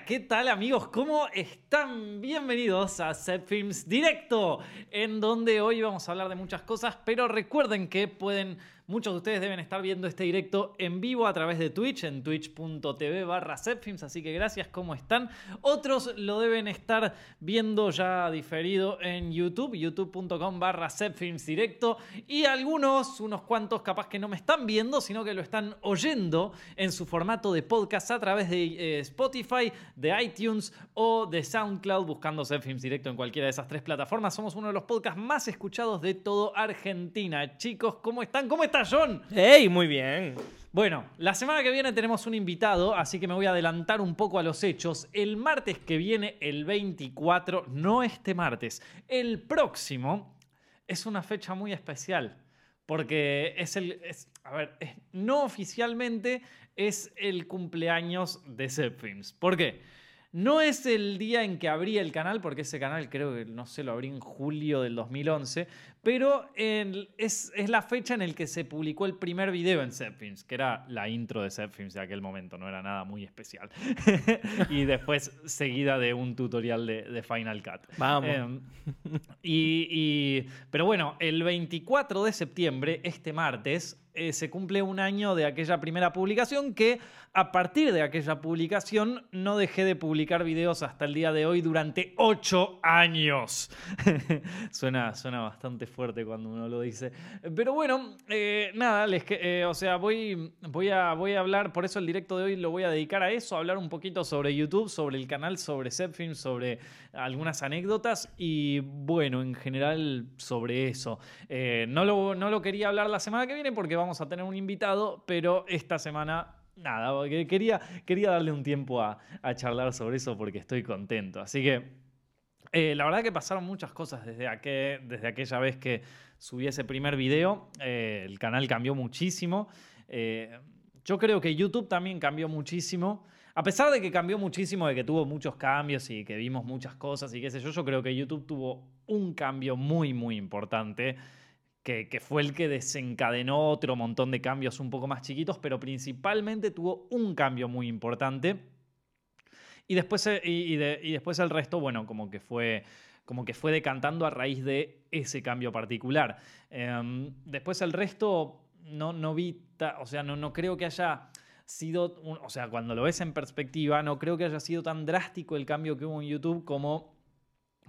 ¿qué tal amigos? ¿Cómo están? Bienvenidos a Set Films Directo, en donde hoy vamos a hablar de muchas cosas, pero recuerden que pueden Muchos de ustedes deben estar viendo este directo en vivo a través de Twitch, en twitch.tv barra así que gracias, ¿cómo están? Otros lo deben estar viendo ya diferido en YouTube, youtube.com barra directo, y algunos, unos cuantos capaz que no me están viendo, sino que lo están oyendo en su formato de podcast a través de eh, Spotify, de iTunes o de SoundCloud, buscando Zepfilms directo en cualquiera de esas tres plataformas. Somos uno de los podcasts más escuchados de todo Argentina. Chicos, ¿cómo están? ¿Cómo están? ¡Hey! Muy bien. Bueno, la semana que viene tenemos un invitado, así que me voy a adelantar un poco a los hechos. El martes que viene, el 24, no este martes, el próximo, es una fecha muy especial. Porque es el. a ver, no oficialmente es el cumpleaños de Zepfilms. ¿Por qué? No es el día en que abrí el canal, porque ese canal creo que, no sé, lo abrí en julio del 2011, pero es, la fecha en la que se publicó el primer video en Zepfilms, que era la intro de Zepfilms de aquel momento, no era nada muy especial. y después seguida de un tutorial de, Final Cut. Vamos. Em, y, pero bueno, el 24 de septiembre, este martes, eh, se cumple un año de aquella primera publicación que a partir de aquella publicación no dejé de publicar videos hasta el día de hoy durante ocho años. suena, suena bastante fuerte cuando uno lo dice. Pero bueno, eh, nada, les eh, o sea, voy, voy, a, voy a hablar, por eso el directo de hoy lo voy a dedicar a eso, a hablar un poquito sobre YouTube, sobre el canal, sobre Zepfilm, sobre algunas anécdotas y bueno, en general sobre eso. no, lo, no lo quería hablar la semana que viene porque vamos a tener un invitado, pero esta semana nada, quería, quería darle un tiempo a, charlar sobre eso porque estoy contento. Así que eh, la verdad que pasaron muchas cosas desde, desde aquella vez que subí ese primer video. Eh, el canal cambió muchísimo. Eh, yo creo que YouTube también cambió muchísimo. A pesar de que cambió muchísimo, de que tuvo muchos cambios y que vimos muchas cosas y qué sé yo, yo creo que YouTube tuvo un cambio muy, muy importante que, fue el que desencadenó otro montón de cambios un poco más chiquitos, pero principalmente tuvo un cambio muy importante. Y después, eh, y, después el resto, bueno, como que fue como que fue decantando a raíz de ese cambio particular. Em, después el resto no, no vi, o sea, no, no creo que haya sido, o sea, cuando lo ves en perspectiva, no creo que haya sido tan drástico el cambio que hubo en YouTube como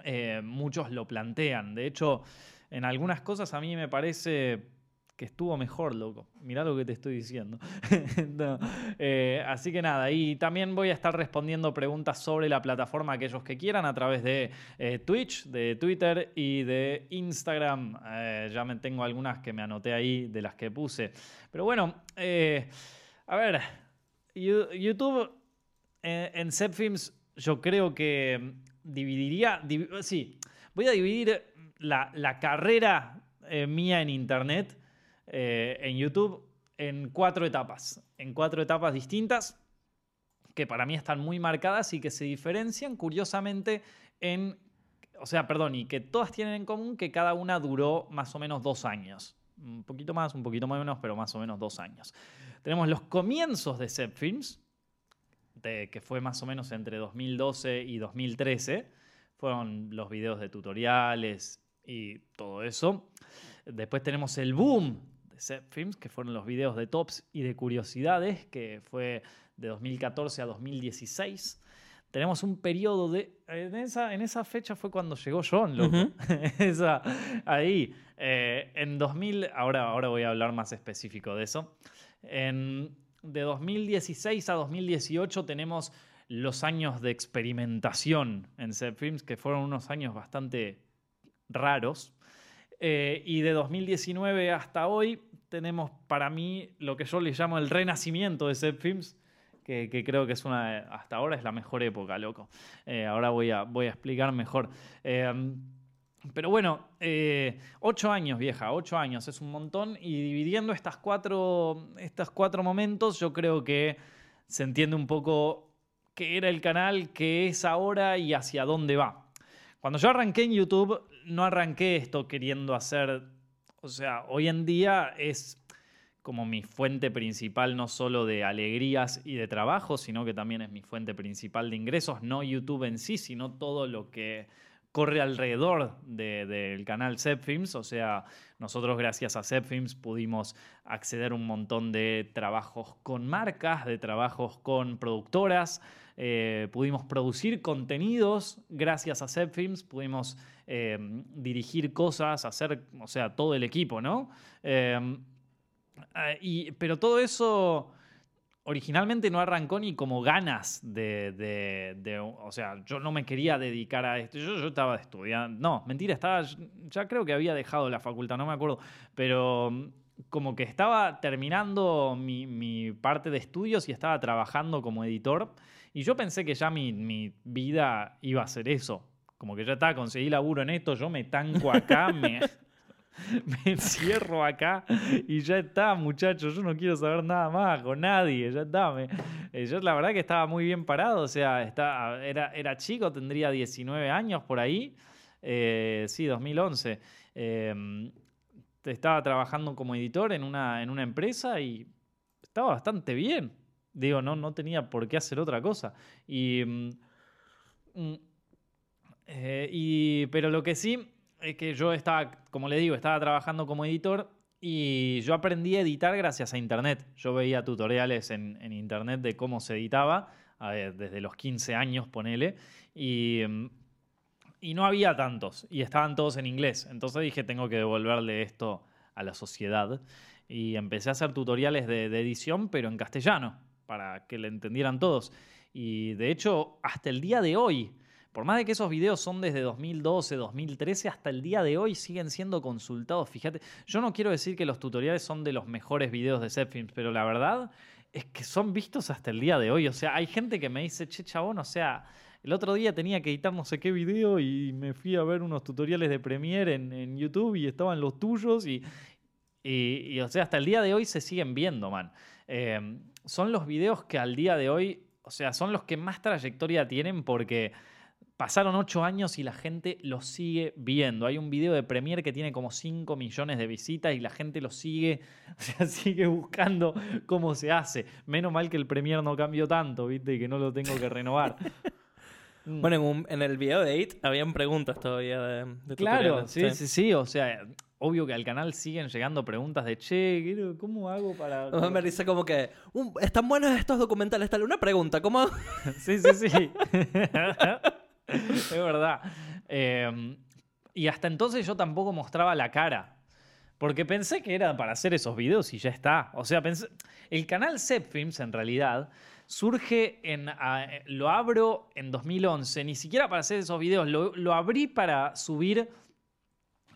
eh, muchos lo plantean. De hecho, en algunas cosas a mí me parece que estuvo mejor, loco. Mirá lo que te estoy diciendo. Eh, así que nada, y también voy a estar respondiendo preguntas sobre la plataforma aquellos que quieran a través de eh, Twitch, de Twitter y de Instagram. Eh, ya me tengo algunas que me anoté ahí de las que puse. Pero bueno, a ver, YouTube en Zepfilms yo creo que dividiría, sí, voy a dividir la, carrera eh, mía en Internet, eh, en YouTube, en cuatro etapas. En cuatro etapas distintas que para mí están muy marcadas y que se diferencian curiosamente en, o sea, perdón, y que todas tienen en común que cada una duró más o menos dos años. Un poquito más, un poquito menos, pero más o menos dos años. Tenemos los comienzos de Zep Films, que fue más o menos entre 2012 y 2013. Fueron los videos de tutoriales, y todo eso. Después tenemos el boom de Set Films, que fueron los videos de tops y de curiosidades, que fue de 2014 a 2016. Tenemos un periodo de. En esa, en esa fecha fue cuando llegó John, loco. esa, ahí. Eh, en 2000. Ahora, ahora voy a hablar más específico de eso. En, de 2016 a 2018 tenemos los años de experimentación en Set Films, que fueron unos años bastante raros. Eh, y de 2019 hasta hoy tenemos para mí lo que yo le llamo el renacimiento de Set Films, que, creo que es una, hasta ahora es la mejor época, loco. Eh, ahora voy a, voy a explicar mejor. Em, pero bueno, eh, ocho años, vieja, ocho años, es un montón. Y dividiendo estas cuatro, estos cuatro momentos, yo creo que se entiende un poco qué era el canal, qué es ahora y hacia dónde va. Cuando yo arranqué en YouTube, no arranqué esto queriendo hacer, o sea, hoy en día es como mi fuente principal no solo de alegrías y de trabajo, sino que también es mi fuente principal de ingresos, no YouTube en sí, sino todo lo que corre alrededor del canal Zepfilms. O sea, nosotros gracias a Zepfilms pudimos acceder a un montón de trabajos con marcas, de trabajos con productoras. Eh, pudimos producir contenidos gracias a Zepfilms, pudimos eh, dirigir cosas, hacer, o sea, todo el equipo, ¿no? Eh, y, pero todo eso originalmente no arrancó ni como ganas de, O sea, yo no me quería dedicar a esto. Yo, yo estaba estudiando. No, mentira, estaba. Ya creo que había dejado la facultad, no me acuerdo. Pero mm, como que estaba terminando mi, parte de estudios y estaba trabajando como editor. Y yo pensé que ya mi vida iba a ser eso. Como que ya está, conseguí laburo en esto, yo me tanco acá, me, me encierro acá y ya está, muchachos. Yo no quiero saber nada más con nadie, ya está. Eh, yo la verdad que estaba muy bien parado, o sea, está, era, era chico, tendría 19 años por ahí. Eh, sí, 2011. Em, estaba trabajando como editor en una, en una empresa y estaba bastante bien. Digo, no, no tenía por qué hacer otra cosa. Y, mm, mm, eh, y, pero lo que sí es que yo estaba, como le digo, estaba trabajando como editor y yo aprendí a editar gracias a Internet. Yo veía tutoriales en, Internet de cómo se editaba, desde los 15 años, ponele, y, y no había tantos, y estaban todos en inglés. Entonces dije, tengo que devolverle esto a la sociedad. Y empecé a hacer tutoriales de, de edición, pero en castellano, para que le entendieran todos. Y de hecho, hasta el día de hoy, por más de que esos videos son desde 2012, 2013, hasta el día de hoy siguen siendo consultados. Fíjate, yo no quiero decir que los tutoriales son de los mejores videos de Zepfilms, pero la verdad es que son vistos hasta el día de hoy. O sea, hay gente que me dice, che, chabón, o sea, el otro día tenía que editar no sé qué video y me fui a ver unos tutoriales de Premiere en, YouTube y estaban los tuyos y, o sea, hasta el día de hoy se siguen viendo, man. Eh, son los videos que al día de hoy, o sea, son los que más trayectoria tienen porque Pasaron ocho años y la gente lo sigue viendo. Hay un video de Premiere que tiene como 5 millones de visitas y la gente lo sigue, o sea, sigue buscando cómo se hace. Menos mal que el Premiere no cambió tanto, ¿viste? Y que no lo tengo que renovar. Mm. Bueno, en, el video de 8 habían preguntas todavía de, Claro, sí, sí, sí, O sea, obvio que al canal siguen llegando preguntas de che, ¿cómo hago para.? Me dice como que. están buenos estos documentales. Tal, una pregunta, ¿cómo.? sí, sí, sí. es verdad. Em, y hasta entonces yo tampoco mostraba la cara. Porque pensé que era para hacer esos videos y ya está. O sea, el canal Zepfilms en realidad surge en... lo abro en 2011, ni siquiera para hacer esos videos. Lo, abrí para subir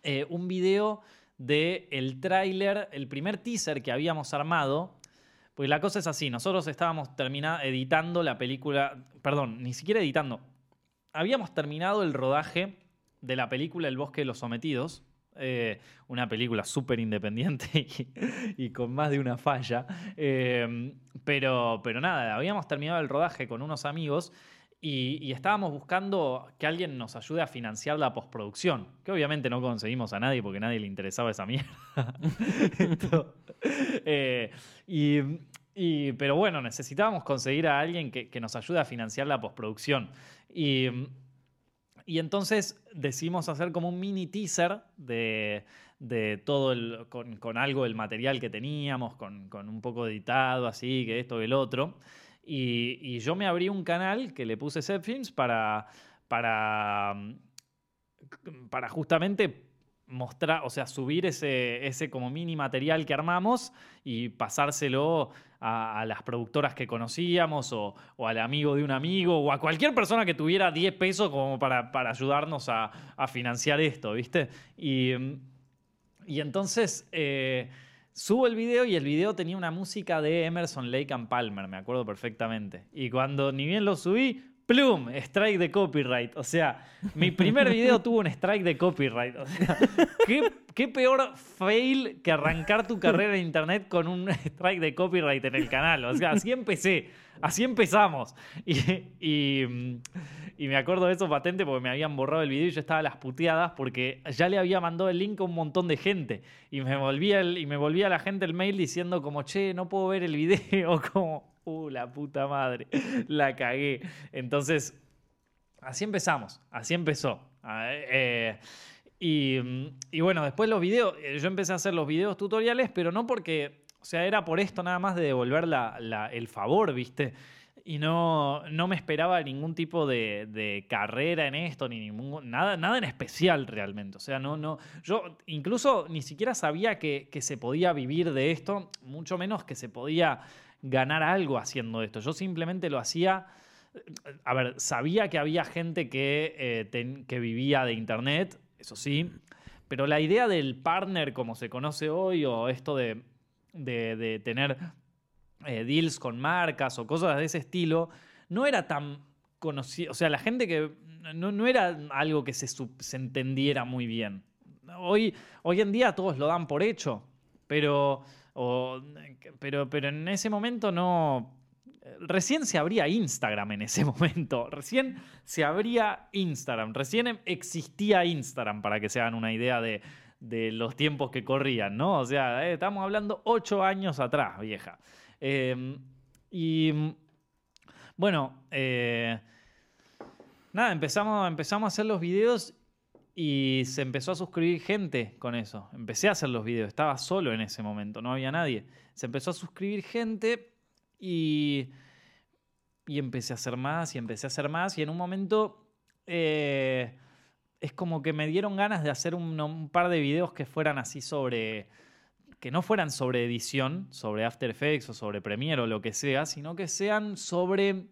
eh, un video del el tráiler, el primer teaser que habíamos armado. Pues la cosa es así, nosotros estábamos terminando, editando la película, perdón, ni siquiera editando, habíamos terminado el rodaje de la película El bosque de los sometidos, eh, una película súper independiente y, con más de una falla. Eh, pero, pero nada, habíamos terminado el rodaje con unos amigos y, estábamos buscando que alguien nos ayude a financiar la postproducción, que obviamente no conseguimos a nadie porque nadie le interesaba esa mierda. Eh, y, pero bueno, necesitábamos conseguir a alguien que, que nos ayude a financiar la postproducción. Y, y entonces decidimos hacer como un mini teaser de, todo el, con, algo del material que teníamos, con, un poco editado, así, que esto, que el otro. Y, yo me abrí un canal que le puse Zepfilms para, para, para justamente mostrar, o sea, subir ese, ese como mini material que armamos y pasárselo a, las productoras que conocíamos o, al amigo de un amigo o a cualquier persona que tuviera 10 pesos como para, ayudarnos a, financiar esto, ¿viste? Y, y entonces eh, subo el video y el video tenía una música de Emerson Lake and Palmer, me acuerdo perfectamente. Y cuando ni bien lo subí, plum, strike de copyright. O sea, mi primer video tuvo un strike de copyright. O sea, ¿qué, peor fail que arrancar tu carrera en internet con un strike de copyright en el canal. O sea, así empecé, así empezamos. Y, Y me acuerdo de eso patente porque me habían borrado el video y yo estaba a las puteadas porque ya le había mandado el link a un montón de gente. Y me volvía, el, y me volvía la gente el mail diciendo como, che, no puedo ver el video. Como, uh, la puta madre, la cagué. Entonces, así empezamos, así empezó. Ah, eh, y, y, bueno, después los videos, eh, yo empecé a hacer los videos tutoriales, pero no porque, o sea, era por esto nada más de devolver la, la, el favor, ¿viste? y no, no me esperaba ningún tipo de, carrera en esto, ni ningún, nada, nada en especial realmente. O sea, no, no, yo incluso ni siquiera sabía que, se podía vivir de esto, mucho menos que se podía ganar algo haciendo esto. Yo simplemente lo hacía, a ver, sabía que había gente que, eh, que vivía de Internet, eso sí, pero la idea del partner como se conoce hoy o esto de, de, de tener eh, deals con marcas o cosas de ese estilo, no era tan conocido. O sea, la gente que. No, era algo que se, se, entendiera muy bien. Hoy, hoy en día todos lo dan por hecho, pero, pero, pero en ese momento no. Recién se abría Instagram en ese momento. Recién se abría Instagram. Recién existía Instagram, para que se hagan una idea de, de los tiempos que corrían, ¿no? O sea, eh, estamos hablando ocho años atrás, vieja. Em, y bueno, eh, nada, empezamos, empezamos a hacer los videos y se empezó a suscribir gente con eso. Empecé a hacer los videos, estaba solo en ese momento, no había nadie. Se empezó a suscribir gente y, y empecé a hacer más y empecé a hacer más y en un momento eh, es como que me dieron ganas de hacer un par de videos que fueran así sobre que no fueran sobre edición, sobre After Effects o sobre Premiere o lo que sea, sino que sean sobre,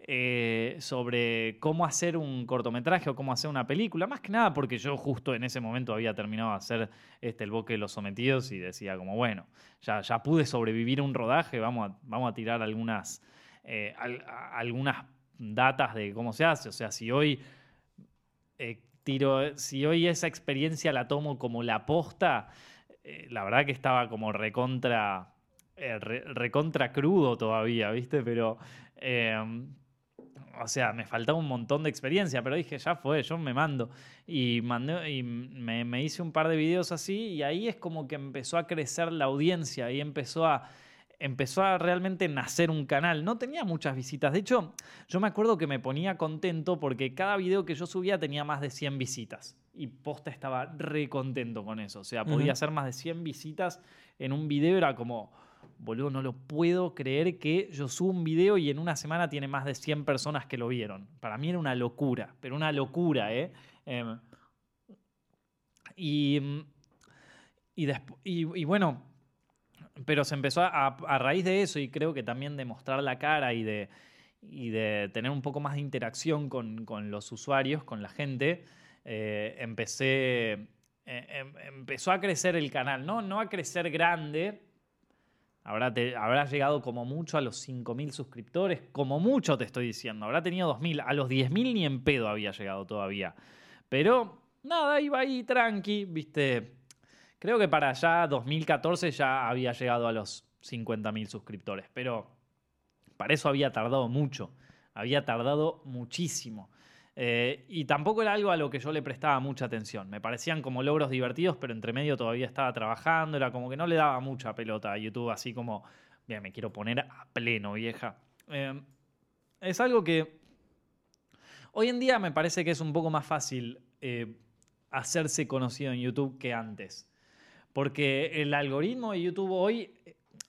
eh, sobre cómo hacer un cortometraje o cómo hacer una película. Más que nada porque yo justo en ese momento había terminado de hacer este, El Boque de los Sometidos y decía como, bueno, ya, ya pude sobrevivir un rodaje, vamos a, vamos a tirar algunas, eh, algunas datas de cómo se hace. O sea, si hoy... Eh, tiro, si hoy esa experiencia la tomo como la posta, la verdad que estaba como recontra, recontra crudo todavía, ¿viste? Pero, o sea, me faltaba un montón de experiencia, pero dije, ya fue, yo me mando. Y, mandé, y me, hice un par de videos así y ahí es como que empezó a crecer la audiencia y empezó a empezó a realmente nacer un canal. No tenía muchas visitas. De hecho, yo me acuerdo que me ponía contento porque cada video que yo subía tenía más de 100 visitas y posta estaba re contento con eso. O sea, podía hacer más de 100 visitas en un video, era como, boludo, no lo puedo creer que yo subo un video y en una semana tiene más de 100 personas que lo vieron. Para mí era una locura, pero una locura, ¿eh? Em, y, y, bueno, pero se empezó a, a, raíz de eso y creo que también de mostrar la cara y de, y de tener un poco más de interacción con, con los usuarios, con la gente, eh, empecé, eh, em, empezó a crecer el canal, ¿no? No a crecer grande, Habrá, habrá, llegado como mucho a los 5.000 suscriptores, como mucho te estoy diciendo. Habrá tenido 2.000, a los 10.000 ni en pedo había llegado todavía. Pero nada, iba ahí tranqui, viste. Creo que para allá 2014 ya había llegado a los 50.000 suscriptores, pero para eso había tardado mucho. Había tardado muchísimo. Eh, y tampoco era algo a lo que yo le prestaba mucha atención. Me parecían como logros divertidos, pero entre medio todavía estaba trabajando. Era como que no le daba mucha pelota a YouTube, así como, bien, me quiero poner a pleno, vieja. Eh, es algo que hoy en día me parece que es un poco más fácil eh, hacerse conocido en YouTube que antes. Porque el algoritmo de YouTube hoy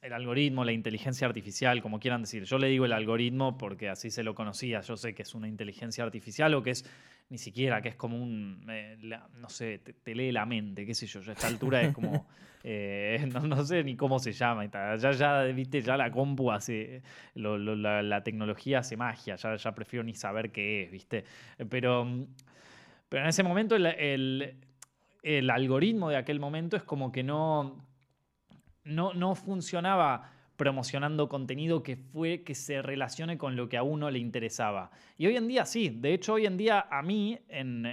el algoritmo, la inteligencia artificial, como quieran decir. Yo le digo el algoritmo porque así se lo conocía. Yo sé que es una inteligencia artificial o que es ni siquiera, que es como un, eh, no sé, te, lee la mente, qué sé yo. a esta altura es como, eh, no, sé ni cómo se llama. Ya, ya, viste, ya la compu hace, la, tecnología hace magia. Ya, ya prefiero ni saber qué es, viste. Pero, pero en ese momento el, el algoritmo de aquel momento es como que no no, funcionaba promocionando contenido que fue que se relacione con lo que a uno le interesaba. Y hoy en día sí, de hecho hoy en día a mí en,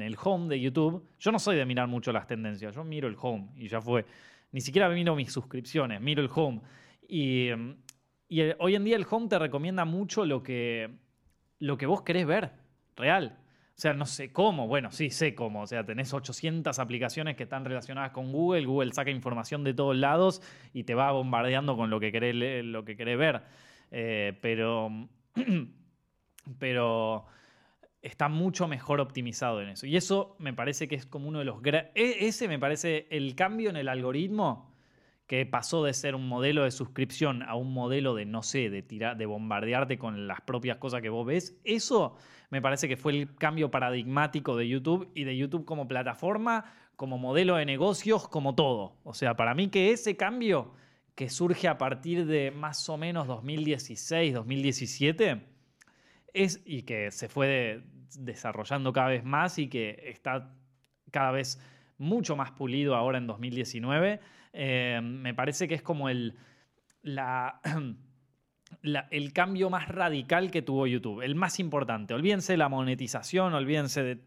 el home de YouTube, yo no soy de mirar mucho las tendencias, yo miro el home y ya fue. Ni siquiera miro mis suscripciones, miro el home. Y, hoy en día el home te recomienda mucho lo que, lo que vos querés ver. real. O sea, no sé cómo, bueno, sí sé cómo. O sea, tenés 800 aplicaciones que están relacionadas con Google, Google saca información de todos lados y te va bombardeando con lo que querés, lo que querés ver. Eh, pero, pero está mucho mejor optimizado en eso. Y eso me parece que es como uno de los... e- Ese me parece el cambio en el algoritmo que pasó de ser un modelo de suscripción a un modelo de, no sé, de, tirar, de bombardearte con las propias cosas que vos ves, eso me parece que fue el cambio paradigmático de YouTube y de YouTube como plataforma, como modelo de negocios, como todo. O sea, para mí que ese cambio que surge a partir de más o menos 2016, 2017, es, y que se fue de- desarrollando cada vez más y que está cada vez mucho más pulido ahora en 2019, eh, me parece que es como el, la, el cambio más radical que tuvo YouTube, el más importante. Olvídense de la monetización, olvídense de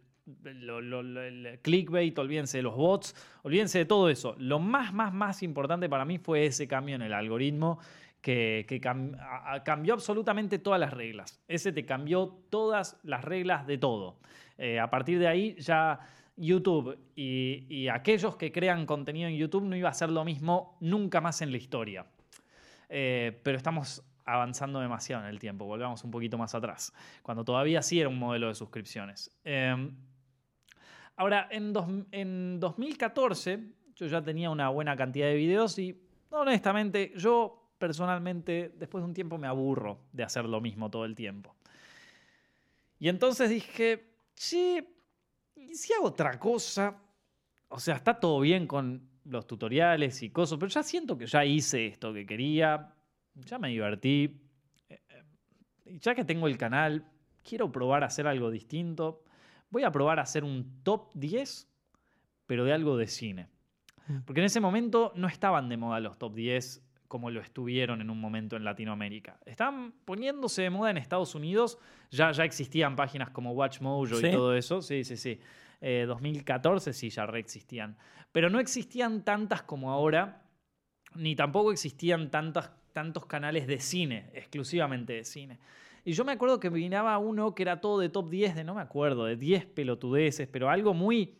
clickbait, olvídense de los bots, olvídense de todo eso. Lo más, más, más importante para mí fue ese cambio en el algoritmo que, cambió absolutamente todas las reglas. Ese te cambió todas las reglas de todo. Eh, a partir de ahí ya YouTube y, y aquellos que crean contenido en YouTube no iba a ser lo mismo nunca más en la historia. Eh, pero estamos avanzando demasiado en el tiempo, volvamos un poquito más atrás, cuando todavía sí era un modelo de suscripciones. Eh, ahora, en, dos- en 2014 yo ya tenía una buena cantidad de videos y honestamente yo personalmente después de un tiempo me aburro de hacer lo mismo todo el tiempo. Y entonces dije, che, ¿y si hago otra cosa? O sea, está todo bien con los tutoriales y cosas, pero ya siento que ya hice esto que quería, ya me divertí. eh, eh, ya que tengo el canal, quiero probar a hacer algo distinto. Voy a probar a hacer un top 10, pero de algo de cine. Mm. Porque en ese momento no estaban de moda los top 10 como lo estuvieron en un momento en Latinoamérica. Estaban poniéndose de moda en Estados Unidos, ya, ya existían páginas como WatchMojo ¿Sí? y todo eso. Sí, sí, sí. Eh, 2014 sí, ya reexistían. Pero no existían tantas como ahora, ni tampoco existían tantas, tantos canales de cine, exclusivamente de cine. Y yo me acuerdo que miraba uno que era todo de top 10, de no me acuerdo, de 10 pelotudeces, pero algo muy.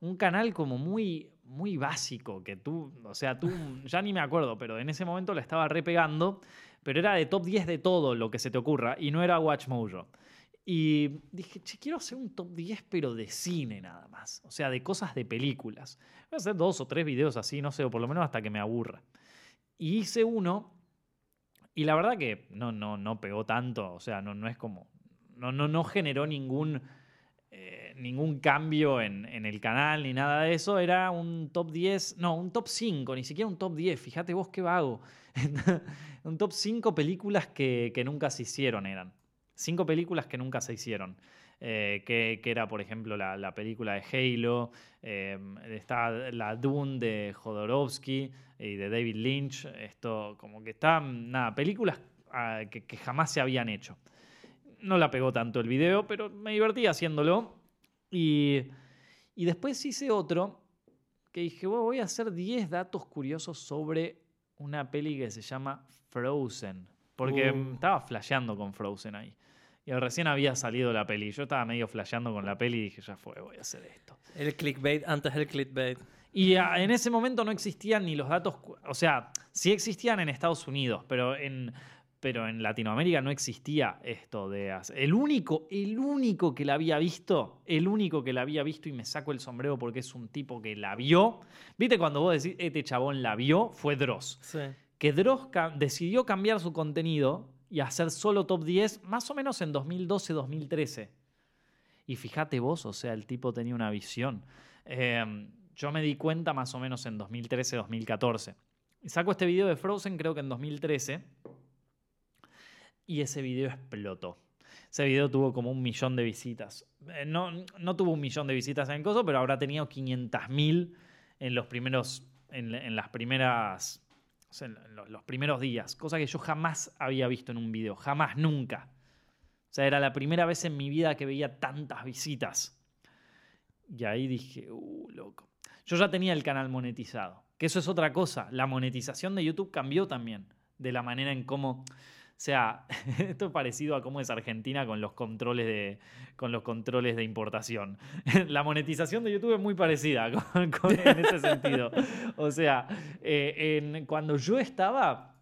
Un canal como muy, muy básico, que tú, o sea, tú, ya ni me acuerdo, pero en ese momento lo estaba repegando, pero era de top 10 de todo lo que se te ocurra, y no era WatchMojo. Y dije, che, quiero hacer un top 10, pero de cine nada más. O sea, de cosas de películas. Voy a hacer dos o tres videos así, no sé, o por lo menos hasta que me aburra. Y hice uno, y la verdad que no, no, no pegó tanto. O sea, no, no es como. No, no, no generó ningún. eh, ningún cambio en, en el canal ni nada de eso. Era un top 10. No, un top 5, ni siquiera un top 10. Fíjate vos qué vago. un top 5 películas que, que nunca se hicieron eran. Cinco películas que nunca se hicieron. Eh, que, que era, por ejemplo, la, la película de Halo, eh, está la Dune de Jodorowsky y de David Lynch. Esto, como que está, nada, películas ah, que, que jamás se habían hecho. No la pegó tanto el video, pero me divertí haciéndolo. Y, y después hice otro que dije, "Bueno, voy a hacer 10 datos curiosos sobre una peli que se llama Frozen. Porque Uh. estaba flasheando con Frozen ahí. Y recién había salido la peli. Yo estaba medio flasheando con la peli y dije, ya fue, voy a hacer esto. El clickbait antes del clickbait. Y ah, en ese momento no existían ni los datos, o sea, sí existían en Estados Unidos, pero en, pero en Latinoamérica no existía esto de El único, el único que la había visto, el único que la había visto y me saco el sombrero porque es un tipo que la vio. ¿Viste cuando vos decís, este chabón la vio? Fue Dross. Sí. Que Dross decidió cambiar su contenido y hacer solo top 10 más o menos en 2012-2013. Y fíjate vos, o sea, el tipo tenía una visión. Eh, yo me di cuenta más o menos en 2013-2014. Y saco este video de Frozen creo que en 2013. Y ese video explotó. Ese video tuvo como un millón de visitas. Eh, no, no tuvo un millón de visitas en el coso, pero habrá tenido 500.000 en los primeros. En las primeras. En los, los primeros días. Cosa que yo jamás había visto en un video. Jamás, nunca. O sea, era la primera vez en mi vida que veía tantas visitas. Y ahí dije, uh, loco. Yo ya tenía el canal monetizado. Que eso es otra cosa. La monetización de YouTube cambió también. De la manera en cómo sea, esto es parecido a cómo es Argentina con los controles de, con los controles de importación. La monetización de YouTube es muy parecida en ese sentido. O sea, eh, cuando yo estaba,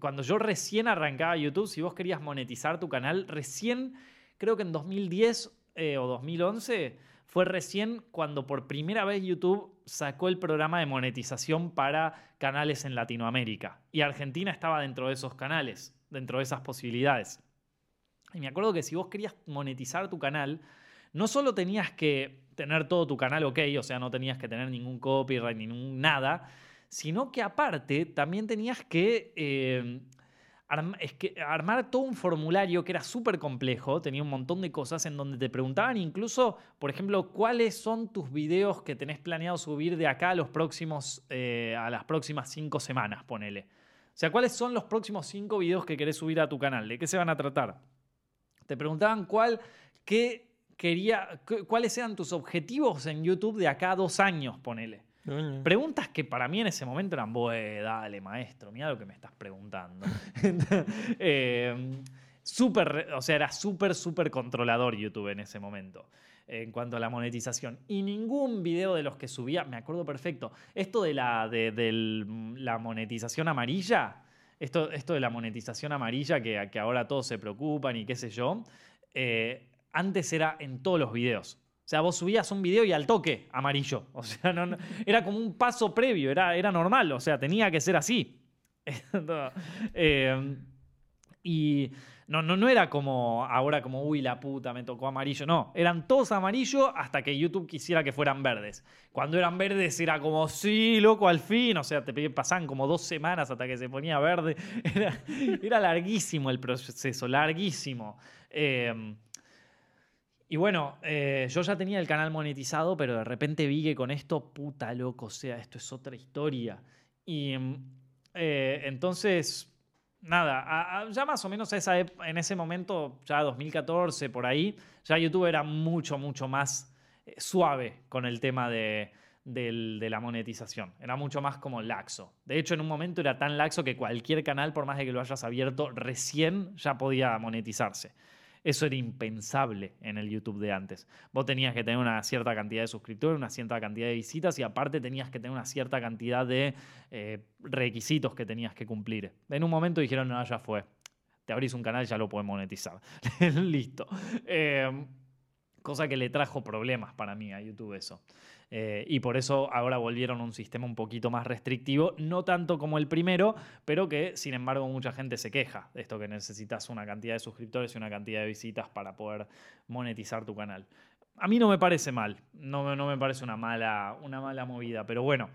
cuando yo recién arrancaba YouTube, si vos querías monetizar tu canal, recién, creo que en 2010 eh, o 2011, fue recién cuando por primera vez YouTube sacó el programa de monetización para canales en Latinoamérica. Y Argentina estaba dentro de esos canales dentro de esas posibilidades. Y me acuerdo que si vos querías monetizar tu canal, no solo tenías que tener todo tu canal ok, o sea, no tenías que tener ningún copyright, ni ningún nada, sino que aparte también tenías que, eh, armar todo un formulario que era súper complejo, tenía un montón de cosas en donde te preguntaban incluso, por ejemplo, cuáles son tus videos que tenés planeado subir de acá a, eh, a las próximas cinco semanas, ponele. O sea, ¿cuáles son los próximos cinco videos que querés subir a tu canal? ¿De qué se van a tratar? Te preguntaban cuál, qué quería, cuáles eran tus objetivos en YouTube de acá a dos años, ponele. Preguntas que para mí en ese momento eran, bueno, dale, maestro, mira lo que me estás preguntando. eh, o sea, era súper, súper controlador YouTube en ese momento en cuanto a la monetización. Y ningún video de los que subía, me acuerdo perfecto, esto de la, de, la monetización amarilla, esto, esto de la monetización amarilla que, que ahora todos se preocupan y qué sé yo, eh, antes era en todos los videos. O sea, vos subías un video y al toque amarillo. O sea, no, era como un paso previo, era, era normal, o sea, tenía que ser así. Eh, y no, no, no era como ahora como, uy, la puta, me tocó amarillo. No, eran todos amarillos hasta que YouTube quisiera que fueran verdes. Cuando eran verdes era como, sí, loco, al fin. O sea, te pasaban como dos semanas hasta que se ponía verde. Era, larguísimo el proceso, larguísimo. Em, y bueno, eh, yo ya tenía el canal monetizado, pero de repente vi que con esto, puta loco, o sea, esto es otra historia. Y em, eh, entonces nada, ya más o menos esa, en ese momento, ya 2014, por ahí, ya YouTube era mucho, mucho más eh, suave con el tema de, de, la monetización. Era mucho más como laxo. De hecho, en un momento era tan laxo que cualquier canal, por más de que lo hayas abierto recién, ya podía monetizarse. Eso era impensable en el YouTube de antes. Vos tenías que tener una cierta cantidad de suscriptores, una cierta cantidad de visitas y aparte tenías que tener una cierta cantidad de eh, requisitos que tenías que cumplir. En un momento dijeron, no, ya fue. Te abrís un canal ya lo puedes monetizar. Listo. Eh, cosa que le trajo problemas para mí a YouTube eso. Eh, y por eso ahora volvieron a un sistema un poquito más restrictivo, no tanto como el primero, pero que sin embargo mucha gente se queja de esto que necesitas una cantidad de suscriptores y una cantidad de visitas para poder monetizar tu canal. A mí no me parece mal, no, no me parece una mala, una mala movida, pero bueno.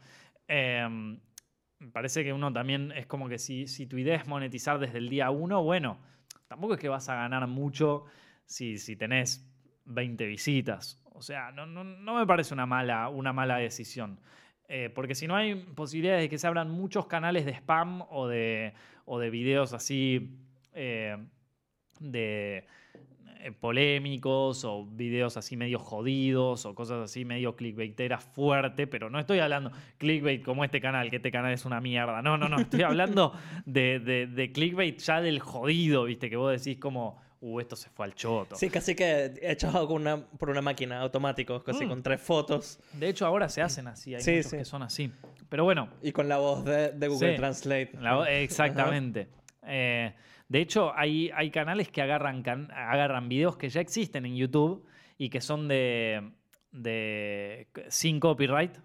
Me parece que uno también es como que si, si tu idea es monetizar desde el día uno, bueno, tampoco es que vas a ganar mucho si, si tenés 20 visitas o sea, no, me parece una mala, una mala decisión. Eh, porque si no hay posibilidades de que se abran muchos canales de spam o de, o de videos así eh, de eh, polémicos o videos así medio jodidos o cosas así medio clickbaiteras fuerte, pero no estoy hablando clickbait como este canal, que este canal es una mierda. No, no, no, estoy hablando de, de, de clickbait ya del jodido, viste, que vos decís como uh, esto se fue al choto. Sí, casi que echado una, por una máquina automático, casi mm. con tres fotos. De hecho, ahora se hacen así, hay muchos que son así. Pero bueno. Y con la voz de, Google Translate. exactamente. Eh, de hecho, hay, hay canales que agarran, agarran videos que ya existen en YouTube y que son de, de sin copyright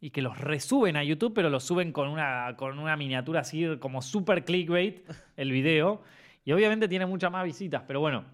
y que los resuben a YouTube, pero los suben con una, con una miniatura así como super clickbait el video y obviamente tiene muchas más visitas, pero bueno,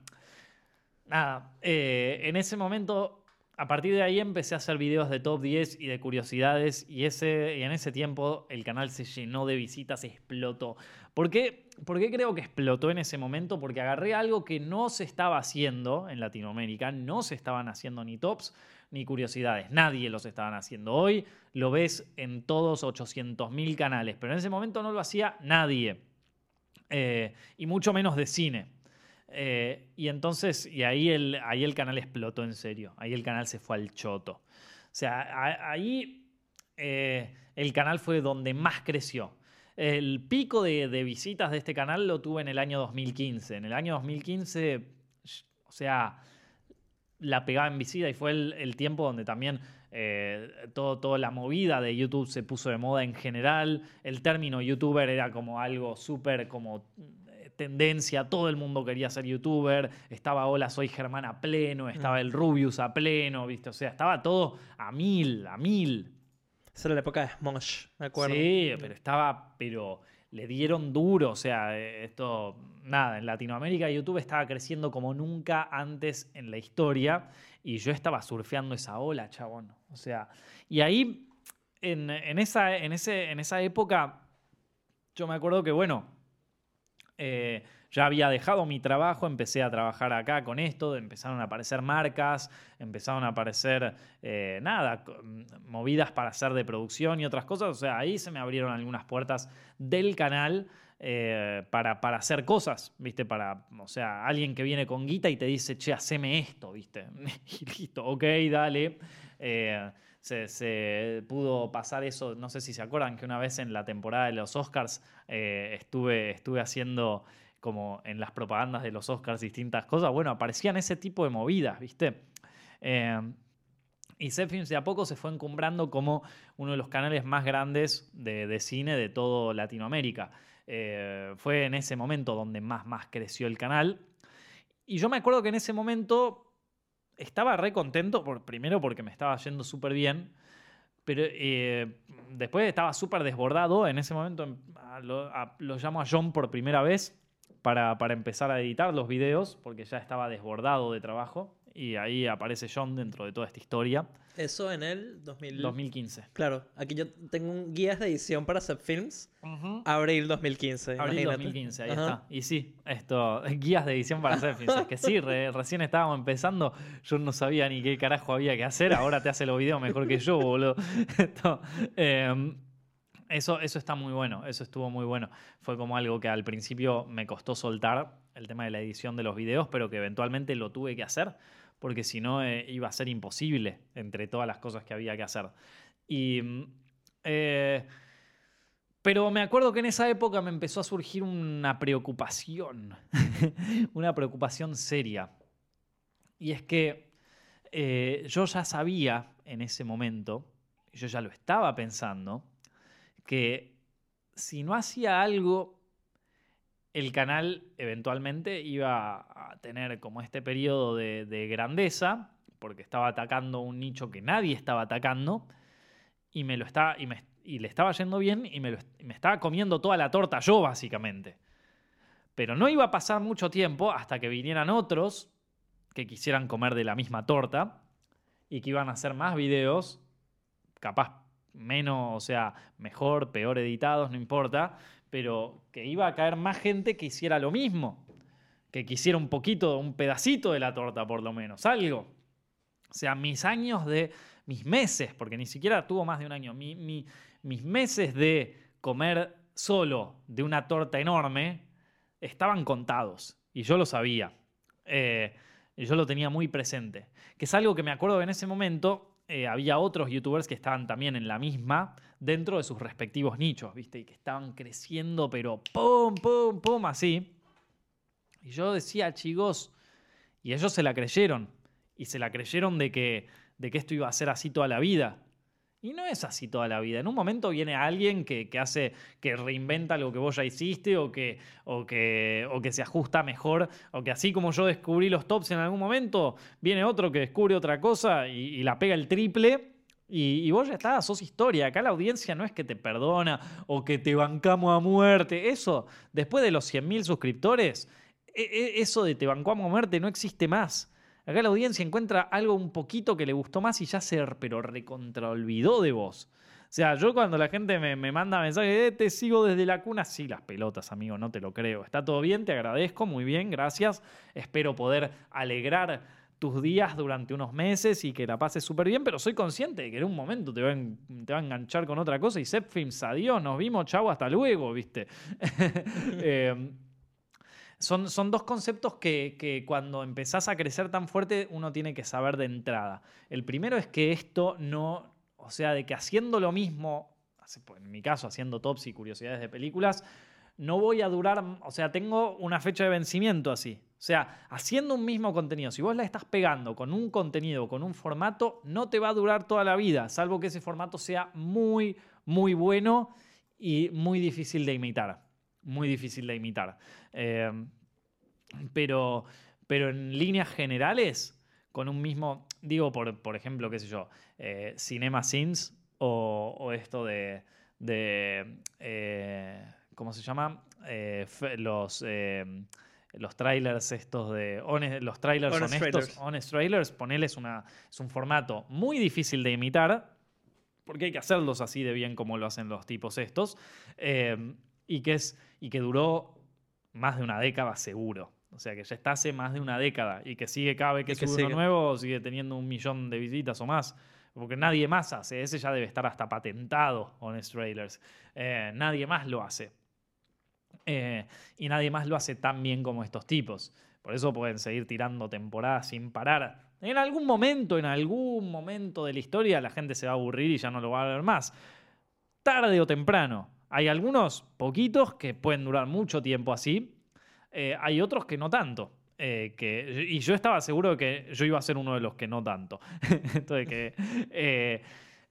nada, eh, en ese momento, a partir de ahí empecé a hacer videos de top 10 y de curiosidades y, ese, y en ese tiempo el canal se llenó de visitas, explotó. ¿Por qué? ¿Por qué creo que explotó en ese momento? Porque agarré algo que no se estaba haciendo en Latinoamérica, no se estaban haciendo ni tops ni curiosidades, nadie los estaban haciendo. Hoy lo ves en todos 800.000 canales, pero en ese momento no lo hacía nadie. Eh, y mucho menos de cine. Eh, y entonces, y ahí el, ahí el canal explotó en serio, ahí el canal se fue al choto. O sea, ahí eh, el canal fue donde más creció. El pico de, visitas de este canal lo tuve en el año 2015. En el año 2015, o sea, la pegaba en visita y fue el tiempo donde también eh, todo, toda la movida de YouTube se puso de moda en general. El término youtuber era como algo súper como eh, tendencia, todo el mundo quería ser youtuber, estaba Hola, soy Germán a pleno, estaba el Rubius a pleno, ¿viste? O sea, estaba todo a mil, a mil. Esa era la época de Smosh, me acuerdo. Sí, pero estaba, pero le dieron duro, o sea, esto, nada, en Latinoamérica YouTube estaba creciendo como nunca antes en la historia y yo estaba surfeando esa ola, chabón. O sea, y ahí, en, en esa, en, ese, en esa época, yo me acuerdo que, bueno, eh, ya había dejado mi trabajo, empecé a trabajar acá con esto, empezaron a aparecer marcas, empezaron a aparecer, eh, nada, co- movidas para hacer de producción y otras cosas. O sea, ahí se me abrieron algunas puertas del canal eh, para, para hacer cosas, ¿viste? Para, o sea, alguien que viene con guita y te dice, che, haceme esto, ¿viste? Y listo, ok, dale. Eh, se, se pudo pasar eso, no sé si se acuerdan que una vez en la temporada de los Oscars estuve, estuve haciendo como en las propagandas de los Oscars distintas cosas, bueno, aparecían ese tipo de movidas, ¿viste? Eh, y Zepfilms de a poco se fue encumbrando como uno de los canales más grandes de, cine de todo Latinoamérica. Eh, fue en ese momento donde más, más creció el canal. Y yo me acuerdo que en ese momento estaba re contento, por, primero porque me estaba yendo súper bien, pero eh, después estaba súper desbordado. En ese momento lo llamo a John por primera vez para, para empezar a editar los videos, porque ya estaba desbordado de trabajo. Y ahí aparece John dentro de toda esta historia. Eso en el 2000... 2015. Claro, aquí yo tengo un guías de edición para Films. Abril 2015. Abril imagínate. 2015, ahí Ajá. está. Y sí, esto, guías de edición para hacer films. Es que sí, re- recién estábamos empezando, yo no sabía ni qué carajo había que hacer, ahora te hace los videos mejor que yo, boludo. Esto, eh, eso, eso está muy bueno, eso estuvo muy bueno. Fue como algo que al principio me costó soltar, el tema de la edición de los videos, pero que eventualmente lo tuve que hacer, porque si no eh, iba a ser imposible entre todas las cosas que había que hacer. Y... mm, eh, pero me acuerdo que en esa época me empezó a surgir una preocupación, una preocupación seria. Y es que eh, yo ya sabía en ese momento, yo ya lo estaba pensando, que si no hacía algo, el canal eventualmente iba a tener como este periodo de, de grandeza, porque estaba atacando un nicho que nadie estaba atacando, y me lo estaba, y, le estaba yendo bien, y me, lo y me estaba comiendo toda la torta yo, básicamente. Pero no iba a pasar mucho tiempo hasta que vinieran otros que quisieran comer de la misma torta y que iban a hacer más videos, capaz menos, o sea, mejor, peor editados, no importa, pero que iba a caer más gente que hiciera lo mismo, que quisiera un poquito, un pedacito de la torta por lo menos, algo. O sea, mis años de, mis meses, porque ni siquiera tuvo más de un año, mi- mi- mis meses de comer solo de una torta enorme estaban contados y yo lo sabía. Eh, yo lo tenía muy presente. Que es algo que me acuerdo en ese momento eh, había otros youtubers que estaban también en la misma dentro de sus respectivos nichos, ¿viste? Y que estaban creciendo, pero pum, pum, pum, así. Y yo decía, chicos, y ellos se la creyeron. Y se la creyeron de que, de que esto iba a ser así toda la vida. Y no es así toda la vida. En un momento viene alguien que, que hace, que reinventa algo que vos ya hiciste o que, o, que, o que se ajusta mejor. O que así como yo descubrí los tops en algún momento, viene otro que descubre otra cosa y, la pega el triple. Y, y vos ya estás, sos historia. Acá la audiencia no es que te perdona o que te bancamos a muerte. Eso, después de los 100.000 suscriptores, e- e- eso de te bancamos a muerte no existe más. Acá la audiencia encuentra algo un poquito que le gustó más y ya se, pero recontra olvidó de vos. O sea, yo cuando la gente me, me manda mensajes, "Eh, te sigo desde la cuna, sí, las pelotas, amigo, no te lo creo. Está todo bien, te agradezco, muy bien, gracias. Espero poder alegrar tus días durante unos meses y que la pases súper bien, pero soy consciente de que en un momento te va, te va a enganchar con otra cosa y Zepfilms, adiós, nos vimos, chau, hasta luego, ¿viste? Eh, son, son dos conceptos que, que cuando empezás a crecer tan fuerte uno tiene que saber de entrada. El primero es que esto no, o sea, de que haciendo lo mismo hace- en mi caso, haciendo tops y curiosidades de películas, no voy a durar, o sea, tengo una fecha de vencimiento así. O sea, haciendo un mismo contenido, si vos la estás pegando con un contenido, con un formato, no te va a durar toda la vida, salvo que ese formato sea muy, muy bueno y muy difícil de imitar. Muy difícil de imitar. Eh, pero, pero en líneas generales, con un mismo, digo, por, por ejemplo, qué sé yo, eh, Cinema Sins o, o esto de, de eh, ¿cómo se llama? Los, los trailers estos de, honest- los trailers Honest honestos, trailers. honest trailers, ponerles una, es un formato muy difícil de imitar, porque hay que hacerlos así de bien como lo hacen los tipos estos, eh, y, que es, y que duró más de una década seguro. O sea, que ya está hace más de una década y que sigue cada vez que que sube uno nuevo, sigue teniendo un millón de visitas o más. Porque nadie más hace. Ese ya debe estar hasta patentado, Honest Trailers. Eh, nadie más lo hace. Eh, y nadie más lo hace tan bien como estos tipos. Por eso pueden seguir tirando temporadas sin parar. En algún momento, en algún momento de la historia, la gente se va a aburrir y ya no lo va a ver más. Tarde o temprano. Hay algunos, poquitos, que pueden durar mucho tiempo así. Eh, hay otros que no tanto. Eh, que, y yo estaba seguro de que yo iba a ser uno de los que no tanto. entonces, que, eh,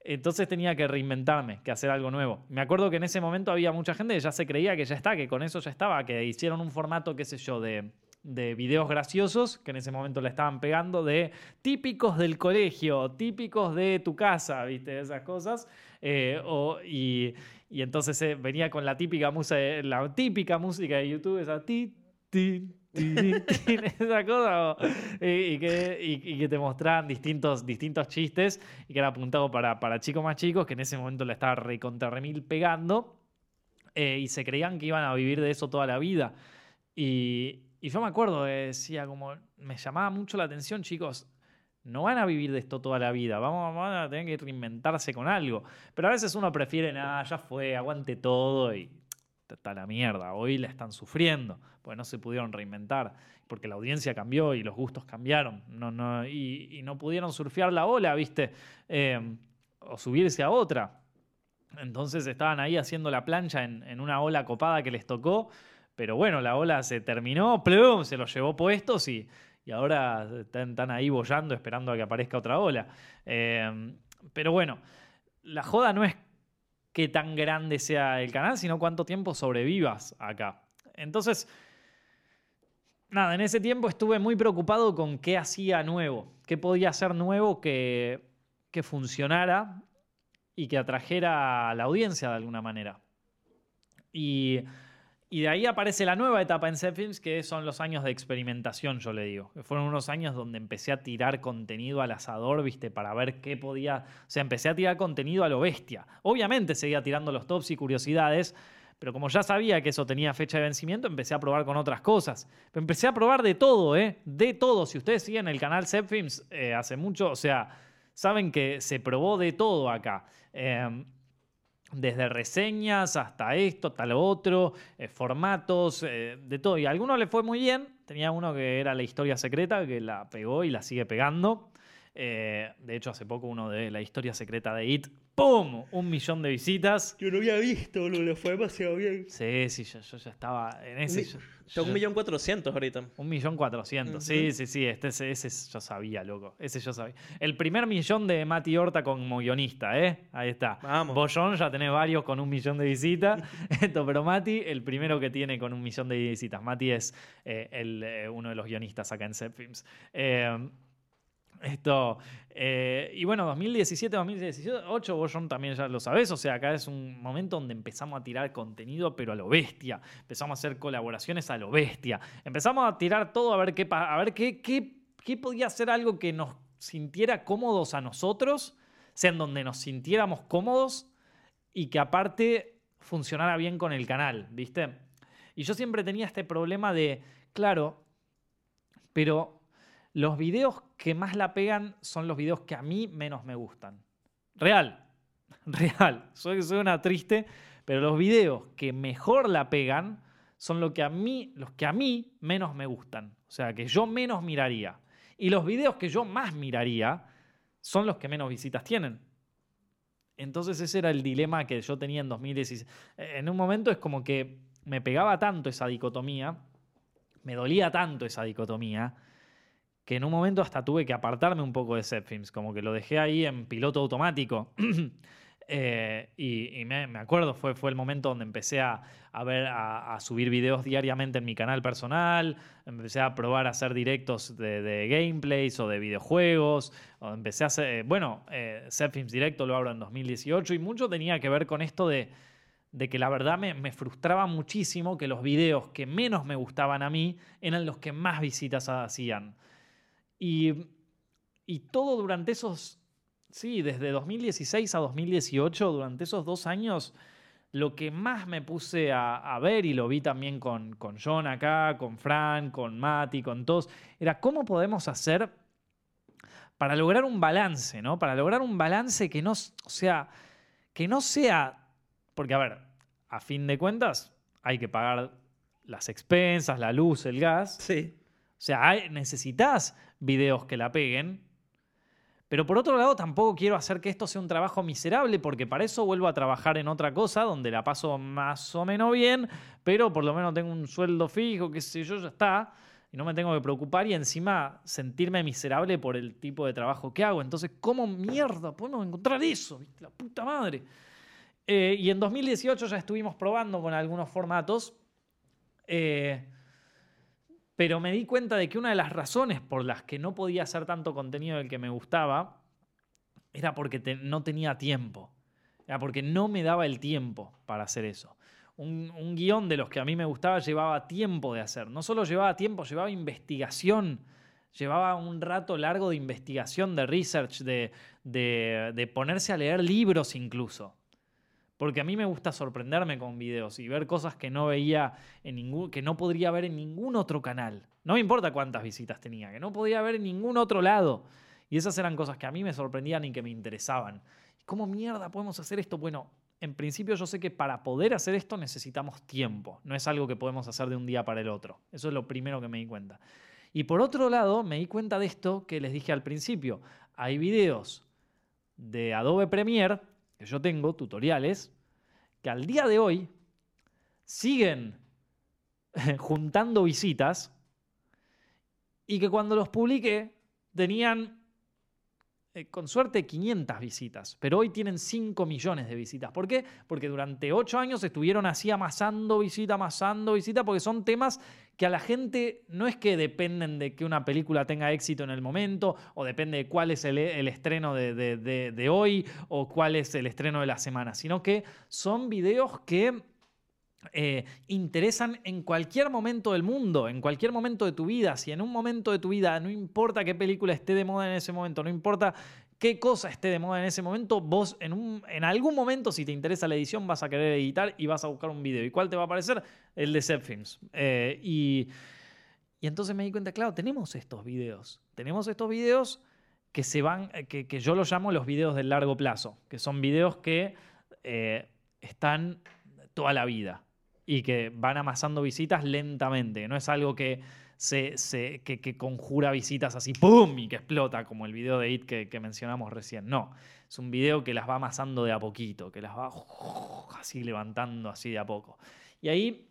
entonces tenía que reinventarme, que hacer algo nuevo. Me acuerdo que en ese momento había mucha gente que ya se creía que ya está, que con eso ya estaba, que hicieron un formato, qué sé yo, de, de videos graciosos, que en ese momento le estaban pegando, de típicos del colegio, típicos de tu casa, ¿viste? Esas cosas. Eh, o- y, y entonces eh, venía con la típica, música, la típica música de YouTube, esa ti, ti, esa cosa. y, y que, y- y que te mostraban distintos, distintos chistes y que era apuntado para, para chicos más chicos, que en ese momento la estaba recontra remil pegando eh, y se creían que iban a vivir de eso toda la vida. Y, yo me acuerdo, decía como, me llamaba mucho la atención, chicos, no van a vivir de esto toda la vida, vamos, van a tener que reinventarse con algo. Pero a veces uno prefiere, nada, ya fue, aguante todo y está la mierda. Hoy la están sufriendo, porque no se pudieron reinventar, porque la audiencia cambió y los gustos cambiaron, no, no, y, no pudieron surfear la ola, ¿viste? Eh, o subirse a otra. Entonces estaban ahí haciendo la plancha en, en una ola copada que les tocó, pero bueno, la ola se terminó, plum, se los llevó puestos y, y ahora están, ahí bollando esperando a que aparezca otra ola. Eh, pero bueno, la joda no es qué tan grande sea el canal, sino cuánto tiempo sobrevivas acá. Entonces, nada, en ese tiempo estuve muy preocupado con qué hacía nuevo, qué podía hacer nuevo que, que funcionara y que atrajera a la audiencia de alguna manera. Y, y de ahí aparece la nueva etapa en Films, que son los años de experimentación, yo le digo. Fueron unos años donde empecé a tirar contenido al asador, ¿viste? Para ver qué podía. O sea, empecé a tirar contenido a lo bestia. Obviamente seguía tirando los tops y curiosidades, pero como ya sabía que eso tenía fecha de vencimiento, empecé a probar con otras cosas. Pero empecé a probar de todo, ¿eh? De todo. Si ustedes siguen el canal Films eh, hace mucho, o sea, saben que se probó de todo acá. Eh, desde reseñas hasta esto, lo otro, eh, formatos, eh, de todo. Y a algunos le fue muy bien. Tenía uno que era la historia secreta, que la pegó y la sigue pegando. Eh, de hecho, hace poco uno de la historia secreta de It, ¡pum! Un millón de visitas. Yo no había visto, lo le fue demasiado bien. Sí, sí, yo, yo ya estaba en ese. Mi- yo- Está un yo- millón cuatrocientos ahorita. un millón cuatrocientos. Ujú. Sí, sí, sí. Este, ese, ese yo sabía, loco. Ese yo sabía. El primer millón de Mati Horta como guionista, ¿eh? Ahí está. Vamos. Bollón ya tenés varios con un millón de visitas. Esto, pero Mati, el primero que tiene con un millón de visitas. Mati es eh, el, eh, uno de los guionistas acá en Set Films. Eh, esto. eh, y bueno, 2017, 2018, vos también ya lo sabés. O sea, acá es un momento donde empezamos a tirar contenido, pero a lo bestia. Empezamos a hacer colaboraciones a lo bestia. Empezamos a tirar todo a ver qué, a ver qué, qué, qué podía ser algo que nos sintiera cómodos a nosotros, en donde nos sintiéramos cómodos y que aparte funcionara bien con el canal, ¿viste? Y yo siempre tenía este problema de, claro, pero los videos que más la pegan son los videos que a mí menos me gustan. Real, real. Soy, suena triste, pero los videos que mejor la pegan son que a mí, los que a mí menos me gustan. O sea, que yo menos miraría. Y los videos que yo más miraría son los que menos visitas tienen. Entonces ese era el dilema que yo tenía en 2016. En un momento es como que me pegaba tanto esa dicotomía, me dolía tanto esa dicotomía, que en un momento hasta tuve que apartarme un poco de Zepfilms, como que lo dejé ahí en piloto automático. Eh, y, me, acuerdo, fue, fue el momento donde empecé a, ver, a, subir videos diariamente en mi canal personal, empecé a probar a hacer directos de, gameplays o de videojuegos, o empecé a hacer, eh, bueno, eh, Directo lo abro en 2018 y mucho tenía que ver con esto de, de que la verdad me, frustraba muchísimo que los videos que menos me gustaban a mí eran los que más visitas hacían. Y, y todo durante esos Sí, desde 2016 a 2018, durante esos dos años, lo que más me puse a, ver, y lo vi también con, con, John acá, con Frank, con Mati, con todos, era cómo podemos hacer para lograr un balance, ¿no? Para lograr un balance que no, o sea, que no sea, porque a ver, a fin de cuentas hay que pagar las expensas, la luz, el gas. Sí. O sea, necesitas videos que la peguen, pero por otro lado, tampoco quiero hacer que esto sea un trabajo miserable, porque para eso vuelvo a trabajar en otra cosa donde la paso más o menos bien, pero por lo menos tengo un sueldo fijo, qué sé yo, ya está. Y no me tengo que preocupar y encima sentirme miserable por el tipo de trabajo que hago. Entonces, ¿cómo mierda podemos encontrar eso? La puta madre. Eh, y en 2018 ya estuvimos probando con algunos formatos. Eh, pero me di cuenta de que una de las razones por las que no podía hacer tanto contenido del que me gustaba era porque no tenía tiempo. Era porque no me daba el tiempo para hacer eso. Un, guion de los que a mí me gustaba llevaba tiempo de hacer. No solo llevaba tiempo, llevaba investigación. Llevaba un rato largo de investigación, de research, de, de ponerse a leer libros incluso. Porque a mí me gusta sorprenderme con videos y ver cosas que no veía en ningún, que no podría ver en ningún otro canal. No me importa cuántas visitas tenía, que no podía ver en ningún otro lado. Y esas eran cosas que a mí me sorprendían y que me interesaban. ¿Cómo mierda podemos hacer esto? Bueno, en principio yo sé que para poder hacer esto necesitamos tiempo. No es algo que podemos hacer de un día para el otro. Eso es lo primero que me di cuenta. Y por otro lado, me di cuenta de esto que les dije al principio. Hay videos de Adobe Premiere que yo tengo, tutoriales, que al día de hoy siguen juntando visitas y que cuando los publiqué tenían, eh, con suerte, 500 visitas, pero hoy tienen 5 millones de visitas. ¿Por qué? Porque durante 8 años estuvieron así amasando visita, amasando visita, porque son temas que a la gente no es que dependen de que una película tenga éxito en el momento, o depende de cuál es el, estreno de, hoy, o cuál es el estreno de la semana, sino que son videos que eh, interesan en cualquier momento del mundo, en cualquier momento de tu vida. Si en un momento de tu vida, no importa qué película esté de moda en ese momento, no importa qué cosa esté de moda en ese momento, vos en, un, en algún momento, si te interesa la edición, vas a querer editar y vas a buscar un video. ¿Y cuál te va a aparecer? El de Zepfilms. Eh, y, y entonces me di cuenta, claro, tenemos estos videos. Tenemos estos videos que se van, eh, que, que yo los llamo los videos del largo plazo, que son videos que están toda la vida y que van amasando visitas lentamente. No es algo que se, que, conjura visitas así, ¡pum! y que explota, como el video de It que, mencionamos recién. No, es un video que las va amasando de a poquito, que las va así levantando así de a poco. Y ahí,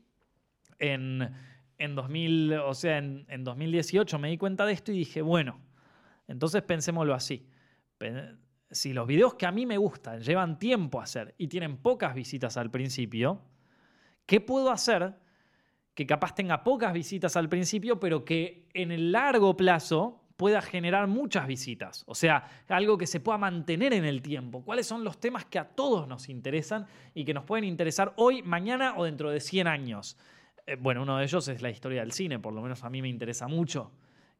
en, en 2000, o sea, en, en 2018 me di cuenta de esto y dije, bueno, entonces pensémoslo así. Si los videos que a mí me gustan llevan tiempo a hacer y tienen pocas visitas al principio, ¿qué puedo hacer que capaz tenga pocas visitas al principio, pero que en el largo plazo pueda generar muchas visitas. O sea, algo que se pueda mantener en el tiempo. ¿Cuáles son los temas que a todos nos interesan y que nos pueden interesar hoy, mañana o dentro de 100 años? Eh, bueno, uno de ellos es la historia del cine, por lo menos a mí me interesa mucho.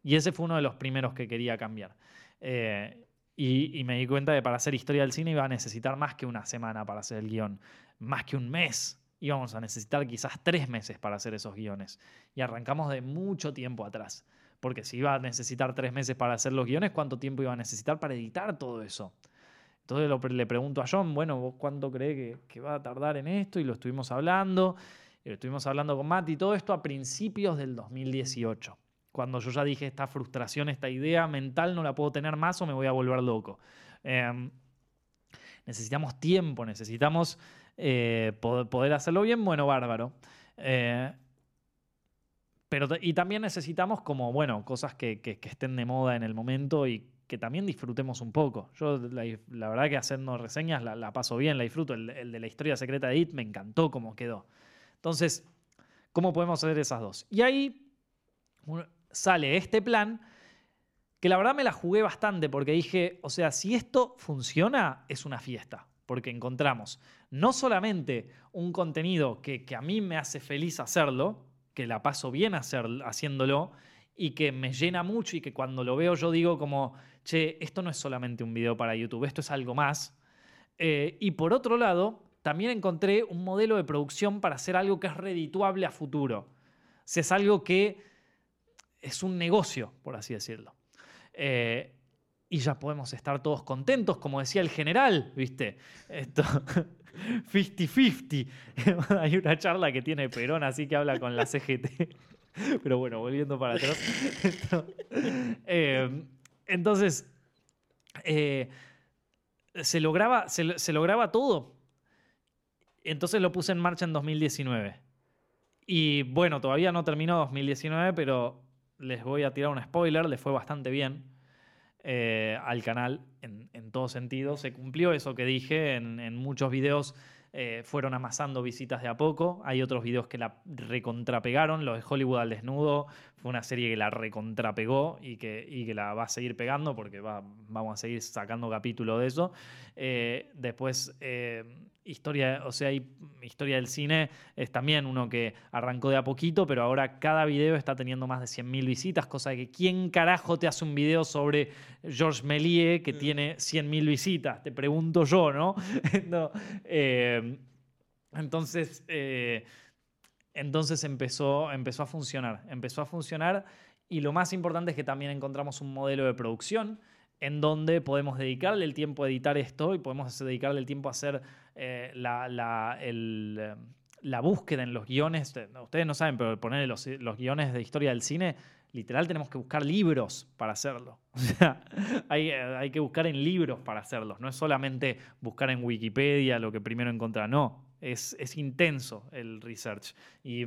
Y ese fue uno de los primeros que quería cambiar. Eh, y, y, me di cuenta de para hacer historia del cine iba a necesitar más que una semana para hacer el guion, más que un mes íbamos a necesitar quizás tres meses para hacer esos guiones. Y arrancamos de mucho tiempo atrás. Porque si iba a necesitar tres meses para hacer los guiones, ¿cuánto tiempo iba a necesitar para editar todo eso? Entonces le pregunto a John, bueno, ¿vos cuánto cree que, va a tardar en esto? Y lo estuvimos hablando, y lo estuvimos hablando con Matt y todo esto a principios del 2018. Cuando yo ya dije, esta frustración, esta idea mental no la puedo tener más o me voy a volver loco. Em, necesitamos tiempo, necesitamos eh, po- poder hacerlo bien, bueno, bárbaro. Eh, pero, y también necesitamos como, bueno, cosas que, que- estén de moda en el momento y que también disfrutemos un poco. Yo la, verdad que haciendo reseñas la, paso bien, la disfruto. El, el de la historia secreta de It me encantó cómo quedó. Entonces, ¿cómo podemos hacer esas dos? Y ahí sale este plan que la verdad me la jugué bastante porque dije, o sea, si esto funciona, es una fiesta. Porque encontramos no solamente un contenido que, a mí me hace feliz hacerlo, que la paso bien hacer, haciéndolo y que me llena mucho y que cuando lo veo yo digo como, che, esto no es solamente un video para YouTube, esto es algo más. Eh, y por otro lado, también encontré un modelo de producción para hacer algo que es redituable a futuro. Sea, es algo que es un negocio, por así decirlo. Eh, y ya podemos estar todos contentos, como decía el general, ¿viste? Esto, 50-50. Hay una charla que tiene Perón, así que habla con la CGT. Pero bueno, volviendo para atrás. Eh, entonces, eh, se, lograba, se, se lograba todo. Entonces lo puse en marcha en 2019. Y bueno, todavía no terminó 2019, pero les voy a tirar un spoiler, le fue bastante bien eh, al canal en, en todo sentido. Se cumplió eso que dije, en, muchos videos eh, fueron amasando visitas de a poco. Hay otros videos que la recontrapegaron. Lo de Hollywood al desnudo fue una serie que la recontrapegó y que, y que la va a seguir pegando porque va- vamos a seguir sacando capítulo de eso. Eh, después, historia, o sea, hay- historia del cine es también uno que arrancó de a poquito, pero ahora cada video está teniendo más de 100.000 visitas, cosa de que ¿quién carajo te hace un video sobre Georges Méliès que Mm. tiene 100.000 visitas? Te pregunto yo, ¿no? No, eh, entonces, eh, entonces empezó, empezó a funcionar, empezó a funcionar y lo más importante es que también encontramos un modelo de producción en donde podemos dedicarle el tiempo a editar esto y podemos dedicarle el tiempo a hacer eh, la, la- el, eh, la búsqueda en los guiones. Ustedes no saben, pero poner los, los guiones de historia del cine, literal tenemos que buscar libros para hacerlo. Hay, eh, hay que buscar en libros para hacerlos. No es solamente buscar en Wikipedia lo que primero encontrar, no. Es, es intenso el research. Y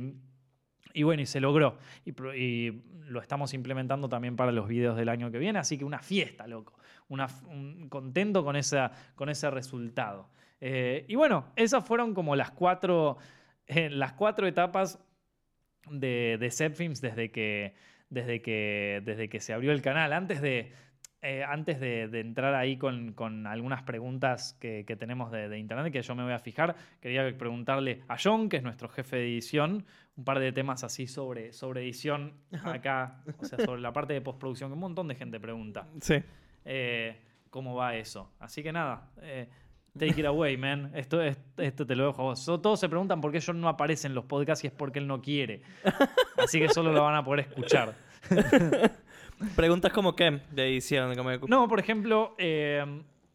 y bueno, y se logró. Y, y lo estamos implementando también para los videos del año que viene. Así que una fiesta, loco. Una, un- contento con, esa, con ese resultado. Eh, y bueno, esas fueron como las cuatro, eh, las cuatro etapas de, de Zepfilms desde que, desde, que, desde que se abrió el canal. Antes de, eh, antes de, de entrar ahí con, con algunas preguntas que, que tenemos de, de internet, que yo me voy a fijar, quería preguntarle a John, que es nuestro jefe de edición, un par de temas así sobre, sobre edición acá, o sea, sobre la parte de postproducción, que un montón de gente pregunta. Sí. Eh, ¿Cómo va eso? Así que nada, eh, take it away, man. Esto, es- esto te lo dejo a vos. Todos se preguntan por qué John no aparece en los podcasts y es porque él no quiere. Así que solo lo van a poder escuchar. Preguntas como qué de edición. Como de- No, por ejemplo, eh,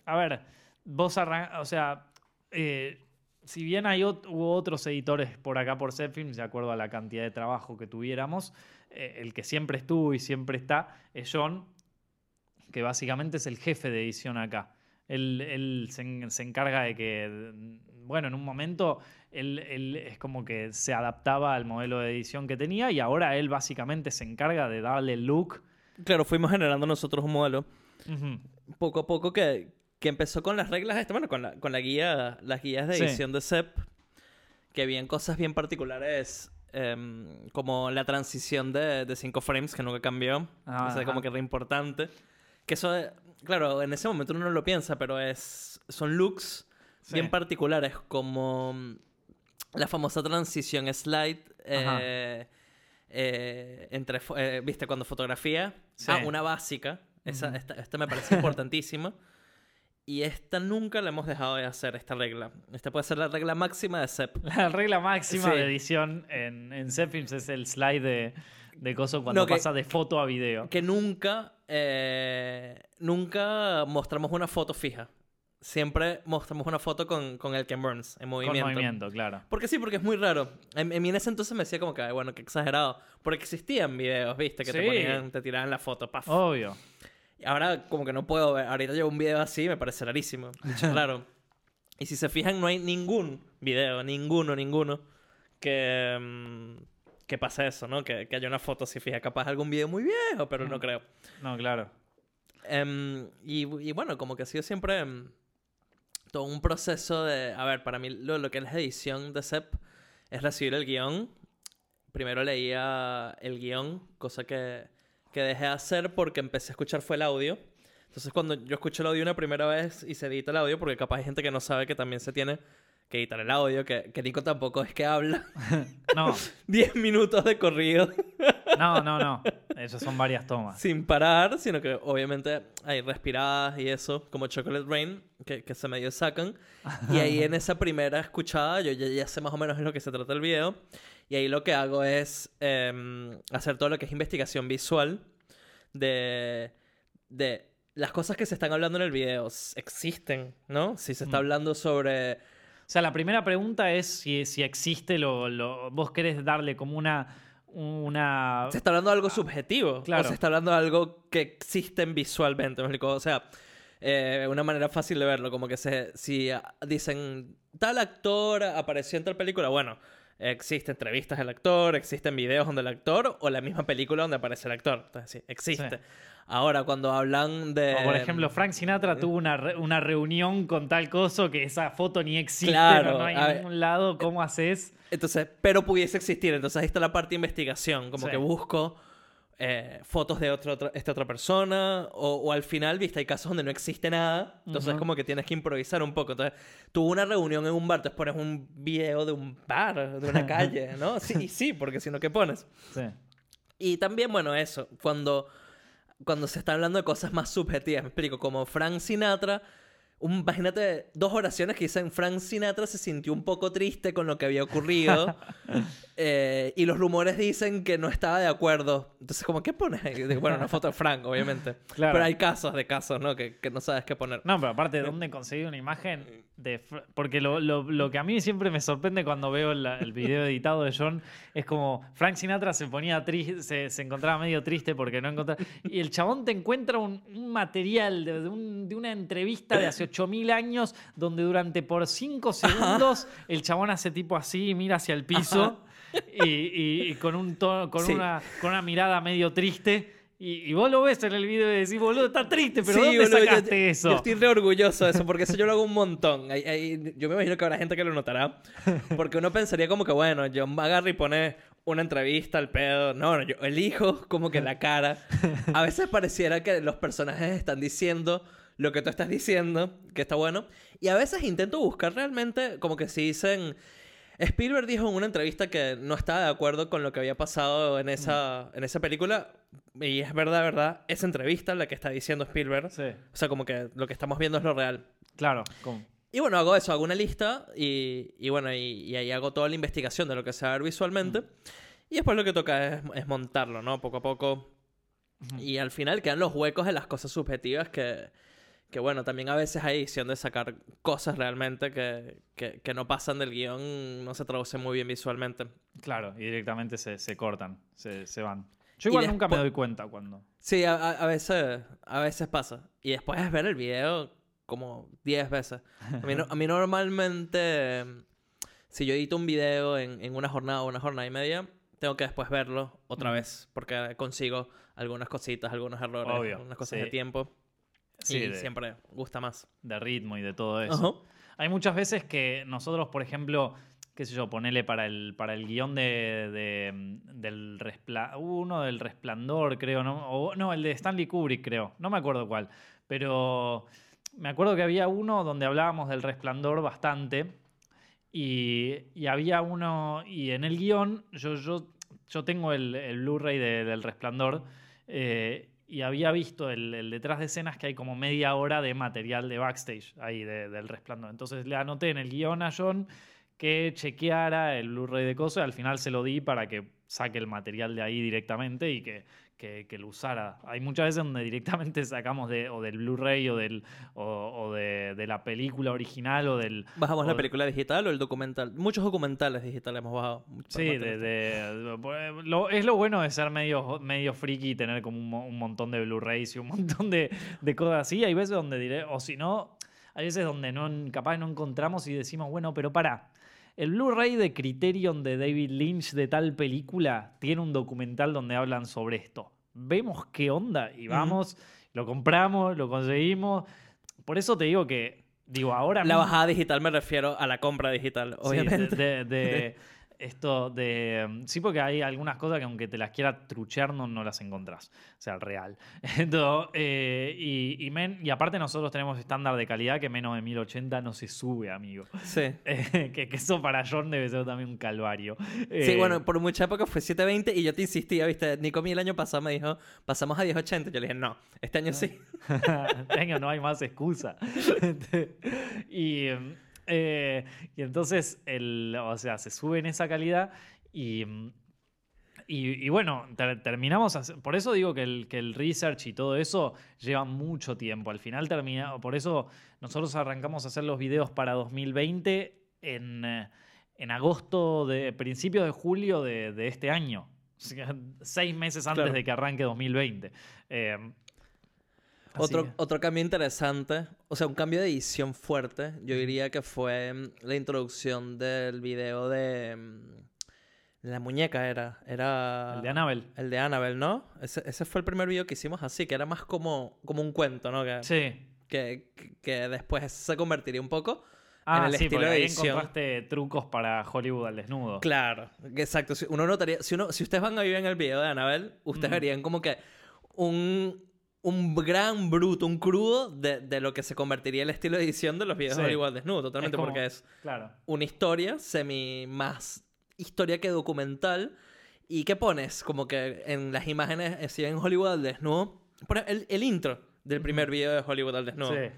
a ver, vos arran- o sea, eh, si bien hay ot- hubo otros editores por acá por Zepfilms, de acuerdo a la cantidad de trabajo que tuviéramos, eh, el que siempre estuvo y siempre está es John, que básicamente es el jefe de edición acá. Él, él se, se encarga de que, bueno, en un momento él, él es como que se adaptaba al modelo de edición que tenía y ahora él básicamente se encarga de darle look. Claro, fuimos generando nosotros un modelo Ujú. poco a poco que, que empezó con las reglas, este, bueno, con la, con la guía, las guías de Sí. edición de CEP, que habían cosas bien particulares, em, como la transición de, de cinco frames, que nunca cambió, Ah, o sea, como ajá. que era importante. Que eso, claro, en ese momento uno no lo piensa, pero es, son looks Sí. bien particulares, como mm, la famosa transición slide eh, eh, entre, eh, viste, cuando fotografía, Sí. ah, una básica, esa, esta, esta me parece importantísima. Y esta nunca la hemos dejado de hacer, esta regla. Esta puede ser la regla máxima de CEP. La regla máxima Sí. de edición en, en es el slide de, de coso cuando No, que- pasa de foto a video. Que nunca, eh, nunca mostramos una foto fija. Siempre mostramos una foto con, con el Ken Burns en Con movimiento. movimiento, claro. Porque sí, porque es muy raro. En, en en ese entonces me decía como que, "Ay, bueno, qué exagerado. Porque existían videos, viste, que te ponían, te tiraban la foto, paf. Obvio. Y ahora como que no puedo ver. Ahorita llevo un video así, me parece rarísimo. Claro. Y si se fijan, no hay ningún video, ninguno, ninguno, que, mm, que pase eso, ¿no? Que, que haya una foto, si fija, capaz algún video muy viejo, pero no creo. No, claro. Em, y, y bueno, como que ha sido siempre em, todo un proceso de... A ver, para mí lo, lo que es la edición de CEP es recibir el guion. Primero leía el guion, cosa que, que dejé de hacer porque empecé a escuchar fue el audio. Entonces cuando yo escucho el audio una primera vez y se edita el audio, porque capaz hay gente que no sabe que también se tiene que editar el audio, que, que Nico tampoco es que habla No, 10 minutos de corrido. no, no, no. Esas son varias tomas. sin parar, sino que obviamente hay respiradas y eso, como Chocolate Rain, que, que se medio sacan. Y ahí en esa primera escuchada, yo ya, ya sé más o menos de lo que se trata el video. Y ahí lo que hago es em, hacer todo lo que es investigación visual de, de las cosas que se están hablando en el video. Existen, ¿no? Si se está Mm. hablando sobre... O sea, la primera pregunta es si, si existe lo, lo- Vos querés darle como una. una Se está hablando de algo subjetivo. O claro. se está hablando de algo que existen visualmente. ¿me explico? O sea, eh, una manera fácil de verlo. Como que se, si dicen tal actor apareció en tal película, bueno, existen entrevistas del actor, existen videos donde el actor o la misma película donde aparece el actor. Entonces, sí, existe. Sí. Ahora, cuando hablan de. o por ejemplo, Frank Sinatra tuvo una, re- una reunión con tal coso que esa foto ni existe, Claro, no, no hay en ningún lado. ¿Cómo haces? Entonces, pero pudiese existir. Entonces ahí está la parte de investigación. Como Sí. que busco eh, fotos de otra, otra- esta otra persona. O, o al final, viste, hay casos donde no existe nada. Entonces Ujú. como que tienes que improvisar un poco. Entonces, tuvo una reunión en un bar. Entonces pones un video de un bar, de una calle, ¿no? Sí, sí, porque si no, ¿qué pones? Sí. Y también, bueno, eso. Cuando, cuando se está hablando de cosas más subjetivas, me explico. Como Frank Sinatra... Un, imagínate dos oraciones que dicen Frank Sinatra se sintió un poco triste con lo que había ocurrido eh, y los rumores dicen que no estaba de acuerdo. Entonces, como, ¿qué pones Bueno, una foto de Frank, obviamente. Claro. Pero hay casos de casos, ¿no? Que, que no sabes qué poner. No, pero aparte, ¿dónde conseguí una imagen? De Porque lo, lo- lo que a mí siempre me sorprende cuando veo la- el video editado de John es como Frank Sinatra se ponía triste, se, se encontraba medio triste porque no encontraba. Y el chabón te encuentra un, un material de, de un- de una entrevista de hace 8000 años donde durante por 5 segundos el chabón hace tipo así mira hacia el piso y, y- y con, un tono- con, Sí. una, con una mirada medio triste. Y, y vos lo ves en el video y decís, boludo, está triste, pero Sí, ¿dónde boludo, yo- sacaste eso? Yo estoy re orgulloso de eso, porque eso yo lo hago un montón. Hay- hay- yo me imagino que habrá gente que lo notará. Porque uno pensaría como que, bueno, yo agarro y pone una entrevista al pedo. No, no, yo elijo como que la cara. A veces pareciera que los personajes están diciendo lo que tú estás diciendo, que está bueno. Y a veces intento buscar realmente, como que si dicen... Spielberg dijo en una entrevista que no estaba de acuerdo con lo que había pasado en esa, en esa película. Y es verdad, verdad. Esa entrevista, la que está diciendo Spielberg, Sí, o sea, como que lo que estamos viendo es lo real. claro. Y bueno, hago eso, hago una lista y, y bueno, y, y ahí hago toda la investigación de lo que se va a ver visualmente. Y después lo que toca es, es montarlo, ¿no? Poco a poco. Y al final quedan los huecos de las cosas subjetivas que, que bueno, también a veces hay edición de sacar cosas realmente que, que, que no pasan del guion, no se traduce muy bien visualmente. Claro, y directamente se, se cortan, se, se van. Yo igual nunca me después- doy cuenta cuando. Sí, a, a- veces, a veces pasa. Y después es ver el video como 10 veces. A mí, no- a mí normalmente, si yo edito un video en, en una jornada o una jornada y media, tengo que después verlo otra Ujú. vez. Porque consigo algunas cositas, algunos errores, Obvio, algunas cosas sí. de tiempo. Sí, y de, siempre gusta más. de ritmo y de todo eso. Hay muchas veces que nosotros, por ejemplo, qué sé yo, ponele para el, para el guion de, de, del respla uno del resplandor, creo, ¿no? O, no, el de Stanley Kubrick, creo. No me acuerdo cuál. Pero me acuerdo que había uno donde hablábamos del resplandor bastante. Y, y había uno. Y en el guion, yo, yo, yo tengo el, el Blu-ray de- del resplandor. eh, y había visto el, detrás de escenas que hay como media hora de material de backstage ahí de- del resplandor. Entonces le anoté en el guion a John que chequeara el Blu-ray de cosas al final se lo di para que saque el material de ahí directamente y que, que- que lo usara. Hay muchas veces donde directamente sacamos de, o del Blu-ray o, del, o, o de, de la película original o del... ¿Bajamos o la película digital o el documental? Muchos documentales digitales hemos bajado. Sí, de, de- de- lo- es lo bueno de ser medio, medio friki y tener como un, un montón de Blu-rays y un montón de, de cosas así. Hay veces donde diré, o si no, hay veces donde no, capaz no encontramos y decimos, bueno, pero para. El Blu-ray de Criterion de David Lynch de tal película tiene un documental donde hablan sobre esto. Vemos qué onda y vamos, lo compramos, lo conseguimos. Por eso te digo que, digo, ahora... La mismo- bajada digital me refiero a la compra digital, Sí, obviamente. de, de- de esto de. mm, Sí, porque hay algunas cosas que aunque te las quiera truchear, no, no las encontrás. O sea, real. Entonces, eh, y, y, men- y aparte, nosotros tenemos estándar de calidad que menos de 1080 no se sube, amigo. Sí. Eh, que, que eso para John debe ser también un calvario. Sí, Eh, bueno, por mucha época fue 720 y yo te insistía, ¿viste? Nicomi el año pasado me dijo, pasamos a 1080. Yo le dije, no, este año sí. Venga, no hay más excusa. y, eh, y entonces, el, o sea, se sube en esa calidad y, y, y bueno, ter- terminamos, por eso digo que el, que el research y todo eso lleva mucho tiempo. Al final termina, por eso nosotros arrancamos a hacer los videos para 2020 en, eh, en agosto, de principios de julio de, de este año. Seis meses antes Claro. de que arranque 2020. Eh, así Otro, que- otro cambio interesante, o sea, un cambio de edición fuerte, yo diría que fue mm, la introducción del video de mm, la muñeca era, era El de Annabelle. el de Annabelle, ¿no? Ese, ese fue el primer video que hicimos así, que era más como, como un cuento, ¿no? Que, Sí. que, que- después se convertiría un poco Ah, en el sí, estilo de ahí edición. encontraste trucos para Hollywood al desnudo. Claro, exacto. Si uno notaría, si uno, si ustedes van a vivir en el video de Annabelle, ustedes verían como que un, un gran bruto, un crudo de, de lo que se convertiría el estilo de edición de los videos Sí. de Hollywood desnudo, totalmente, como- porque es Claro. una historia semi más historia que documental y que pones como que en las imágenes así en Hollywood al desnudo, por el, el intro del primer video de Hollywood al desnudo Sí.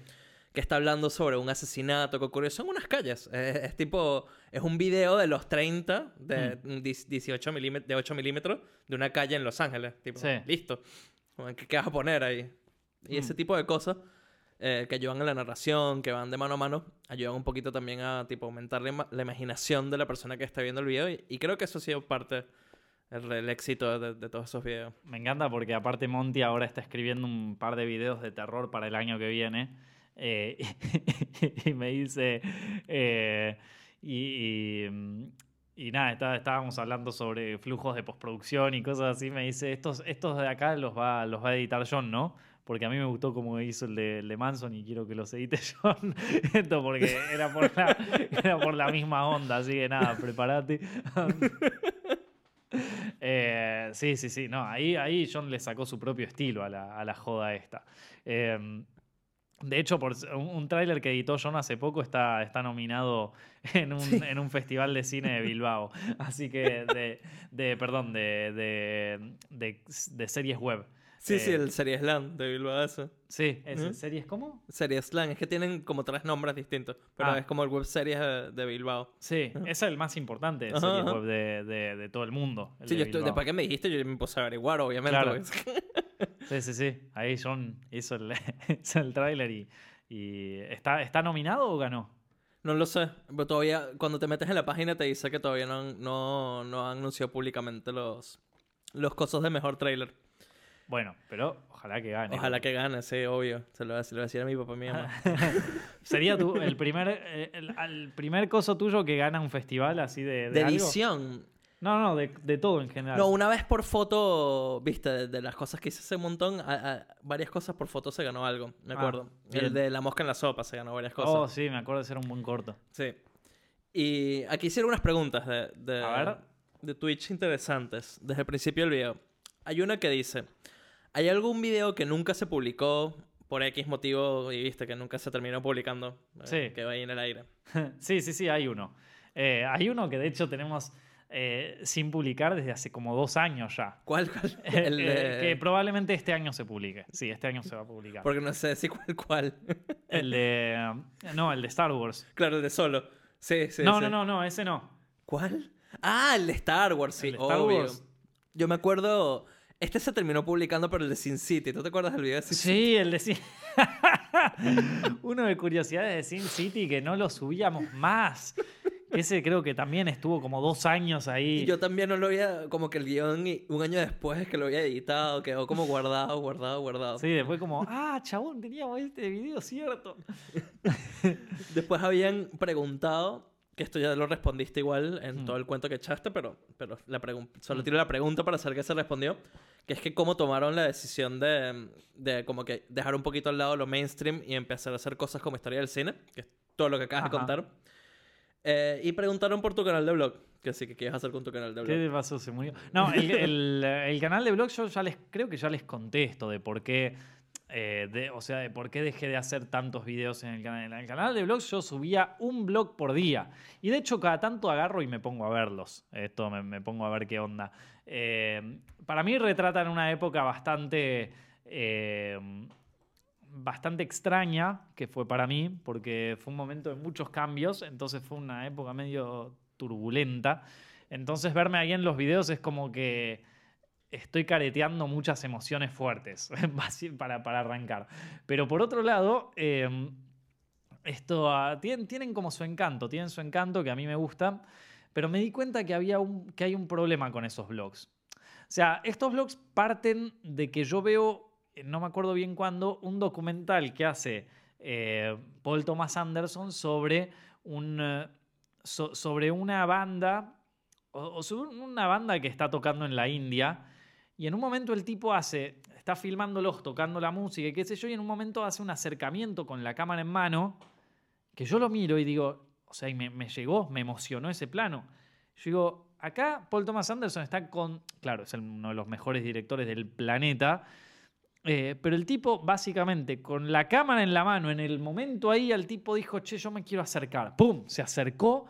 que está hablando sobre un asesinato que ocurrió. Son unas calles. Es, es tipo. Es un video de los 30 de Hmm. 18 milímetros, de 8 milímetros de una calle en Los Ángeles. Tipo, Sí. listo. ¿Qué, qué vas a poner ahí? Y ese Hmm. tipo de cosas eh, que ayudan a la narración, que van de mano a mano, ayudan un poquito también a tipo aumentar la, ima- la imaginación de la persona que está viendo el video. Y, y creo que eso ha sido parte el, el éxito de, de todos esos videos. Me encanta porque aparte Monty ahora está escribiendo un par de videos de terror para el año que viene. eh, y me dice. eh, y, y, mm, y nada, está- estábamos hablando sobre flujos de postproducción y cosas así. Me dice, estos, estos de acá los va, los va a editar John, ¿no? Porque a mí me gustó como hizo el de, el de Manson y quiero que los edite John. Esto porque era por, la, era por la misma onda, así que nada, prepárate. Eh, sí, sí, sí. No, ahí, ahí John le sacó su propio estilo a la, a la joda esta. Eh, de hecho, por un, tráiler que editó John hace poco está, está nominado en un, en un festival de cine de Bilbao. Así que, de, de perdón, de, de, de, de series web. Sí, sí, Eh, el Series Slam de Bilbao eso. Sí, es. ¿series cómo? Series Slam, es que tienen como tres nombres distintos, pero Ah. es como el web series de, Bilbao. Sí, es el más importante Ajá, series ajá. web de, todo el mundo. el Sí, yo estoy- después que me dijiste, yo me puse a averiguar, obviamente. Claro. Sí, sí, sí. Ahí John hizo el, hizo el tráiler y, y ¿está, ¿está nominado o ganó? No lo sé, pero todavía, cuando te metes en la página te dice que todavía no han, no, no han anunciado públicamente los, los cosas de mejor trailer. Bueno, pero ojalá que gane. Ojalá que gane, sí, obvio. Se lo, se lo voy a decir a mi papá y a mi mamá. Sería tu, el primer eh, el, primer coso tuyo que gana un festival así de, de De algo? edición. No, no, de, de todo en general. No, una vez por foto, viste, de, de las cosas que hice un montón, a- a- varias cosas por foto se ganó algo, me Ah, acuerdo. El de la mosca en la sopa se ganó varias cosas. Oh, sí, me acuerdo de ser un buen corto. Sí. Y aquí hicieron unas preguntas de, de, A ver. de Twitch interesantes desde el principio del video. Hay una que dice, ¿hay algún video que nunca se publicó por X motivo y viste que nunca se terminó publicando? Eh, Sí. Que va ahí en el aire. sí, sí, sí, hay uno. Eh, hay uno que de hecho tenemos eh, sin publicar desde hace como dos años ya. ¿Cuál? cuál? Eh, El de- eh, que probablemente este año se publique. Sí, este año se va a publicar. Porque no sé decir cuál, cuál. El de. No, el de Star Wars. claro, el de solo. Sí, sí, no, sí. no, no, no, ese no. ¿Cuál? Ah, el de Star Wars, sí, El de Star obvio. Wars. Yo me acuerdo... Este se terminó publicando, pero el de Sin City. ¿Tú te acuerdas del video de Sin City? Sí, el de Sin Uno de curiosidades de Sin City que no lo subíamos más. Ese creo que también estuvo como dos años ahí. Y yo también no lo había, como que el guion, un año después es que lo había editado, quedó como guardado, guardado, guardado. Sí, después como, ah, chabón, teníamos este video, cierto. Después habían preguntado, que esto ya lo respondiste igual en Mm. todo el cuento que echaste, pero, pero la solo tiro la pregunta para saber qué se respondió, que es que cómo tomaron la decisión de, de como que dejar un poquito al lado lo mainstream y empezar a hacer cosas como historia del cine, que es todo lo que acabas de Ajá. contar. Eh, y preguntaron por tu canal de blog, que sí que quieres hacer con tu canal de blog. ¿Qué pasó? Se murió. No, el, el- el canal de blog yo ya les creo que ya les conté esto de por qué. eh, de- o sea, de por qué dejé de hacer tantos videos en el canal. En el canal de blog yo subía un blog por día. Y de hecho, cada tanto agarro y me pongo a verlos. Esto me, me pongo a ver qué onda. Eh, para mí retratan una época bastante. eh, bastante extraña que fue para mí, porque fue un momento de muchos cambios, entonces fue una época medio turbulenta. Entonces verme ahí en los videos es como que estoy careteando muchas emociones fuertes para, para arrancar. Pero por otro lado, eh, esto ah, tienen, tienen como su encanto, tienen su encanto que a mí me gusta, pero me di cuenta que, había que hay un problema con esos blogs. O sea, estos blogs parten de que yo veo, no me acuerdo bien cuándo, un documental que hace eh, Paul Thomas Anderson sobre, un, eh, so- sobre una banda, o, sobre una banda que está tocando en la India, y en un momento el tipo hace, está filmándolos, tocando la música y qué sé yo, y en un momento hace un acercamiento con la cámara en mano, que yo lo miro y digo, o sea, y me, me llegó, me emocionó ese plano. Yo digo, acá Paul Thomas Anderson está con, claro, es uno de los mejores directores del planeta, eh, pero el tipo básicamente con la cámara en la mano, en el momento ahí, el tipo dijo, che, yo me quiero acercar. ¡Pum! Se acercó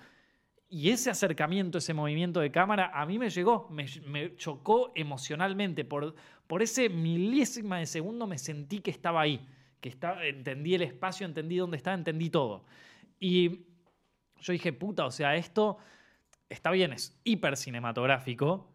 y ese acercamiento, ese movimiento de cámara, a mí me llegó, me, me chocó emocionalmente. Por, por ese milésima de segundo me sentí que estaba ahí, que entendí el espacio, entendí dónde estaba, entendí todo. Y yo dije, puta, o sea, esto está bien, es hiper cinematográfico,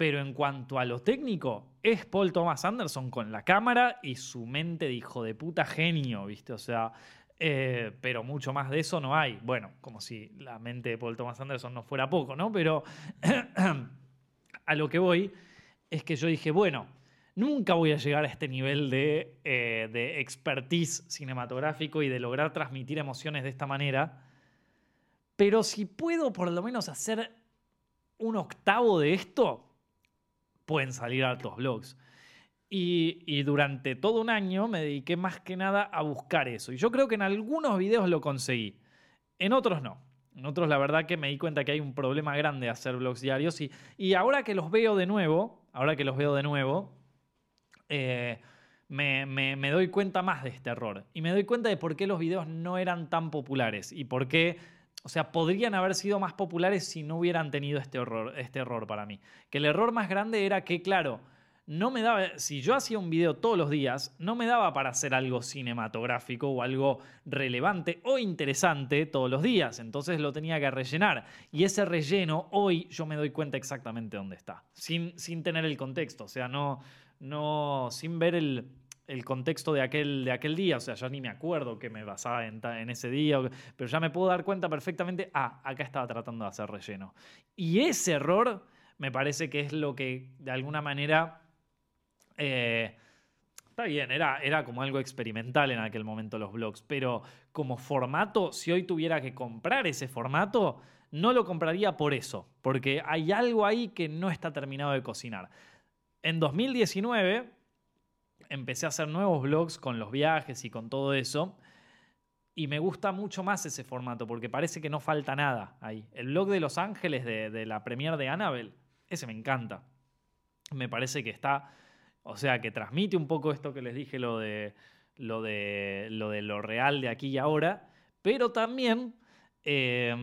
pero en cuanto a lo técnico, es Paul Thomas Anderson con la cámara y su mente de hijo de puta genio, ¿viste? O sea, eh, pero mucho más de eso no hay. Bueno, como si la mente de Paul Thomas Anderson no fuera poco, ¿no? Pero a lo que voy es que yo dije, bueno, nunca voy a llegar a este nivel de, eh, de expertise cinematográfico y de lograr transmitir emociones de esta manera, pero si puedo por lo menos hacer un octavo de esto, pueden salir altos blogs. Y, durante todo un año me dediqué más que nada a buscar eso. Y yo creo que en algunos videos lo conseguí. En otros no. En otros la verdad que me di cuenta que hay un problema grande de hacer blogs diarios. Y, y ahora que los veo de nuevo, ahora que los veo de nuevo, eh, me- me doy cuenta más de este error. Y me doy cuenta de por qué los videos no eran tan populares. Y por qué, o sea, podrían haber sido más populares si no hubieran tenido este error, este error para mí. Que el error más grande era que, claro, no me daba, si yo hacía un video todos los días, no me daba para hacer algo cinematográfico o algo relevante o interesante todos los días, entonces lo tenía que rellenar. Y ese relleno hoy yo me doy cuenta exactamente dónde está, sin, sin tener el contexto, o sea, no, no, sin ver el, el contexto de aquel, de aquel día, o sea, yo ni me acuerdo que me basaba en, en ese día, pero ya me puedo dar cuenta perfectamente, ah, acá estaba tratando de hacer relleno. Y ese error me parece que es lo que de alguna manera... eh, Está bien, era, era como algo experimental en aquel momento los blogs, pero como formato, si hoy tuviera que comprar ese formato, no lo compraría por eso, porque hay algo ahí que no está terminado de cocinar. En 2019 empecé a hacer nuevos blogs con los viajes y con todo eso, y me gusta mucho más ese formato, porque parece que no falta nada ahí. El blog de Los Ángeles de, la premiere de Annabelle, ese me encanta. Me parece que está o sea, que transmite un poco esto que les dije, lo de lo, de, lo, de lo real de aquí y ahora, pero también eh,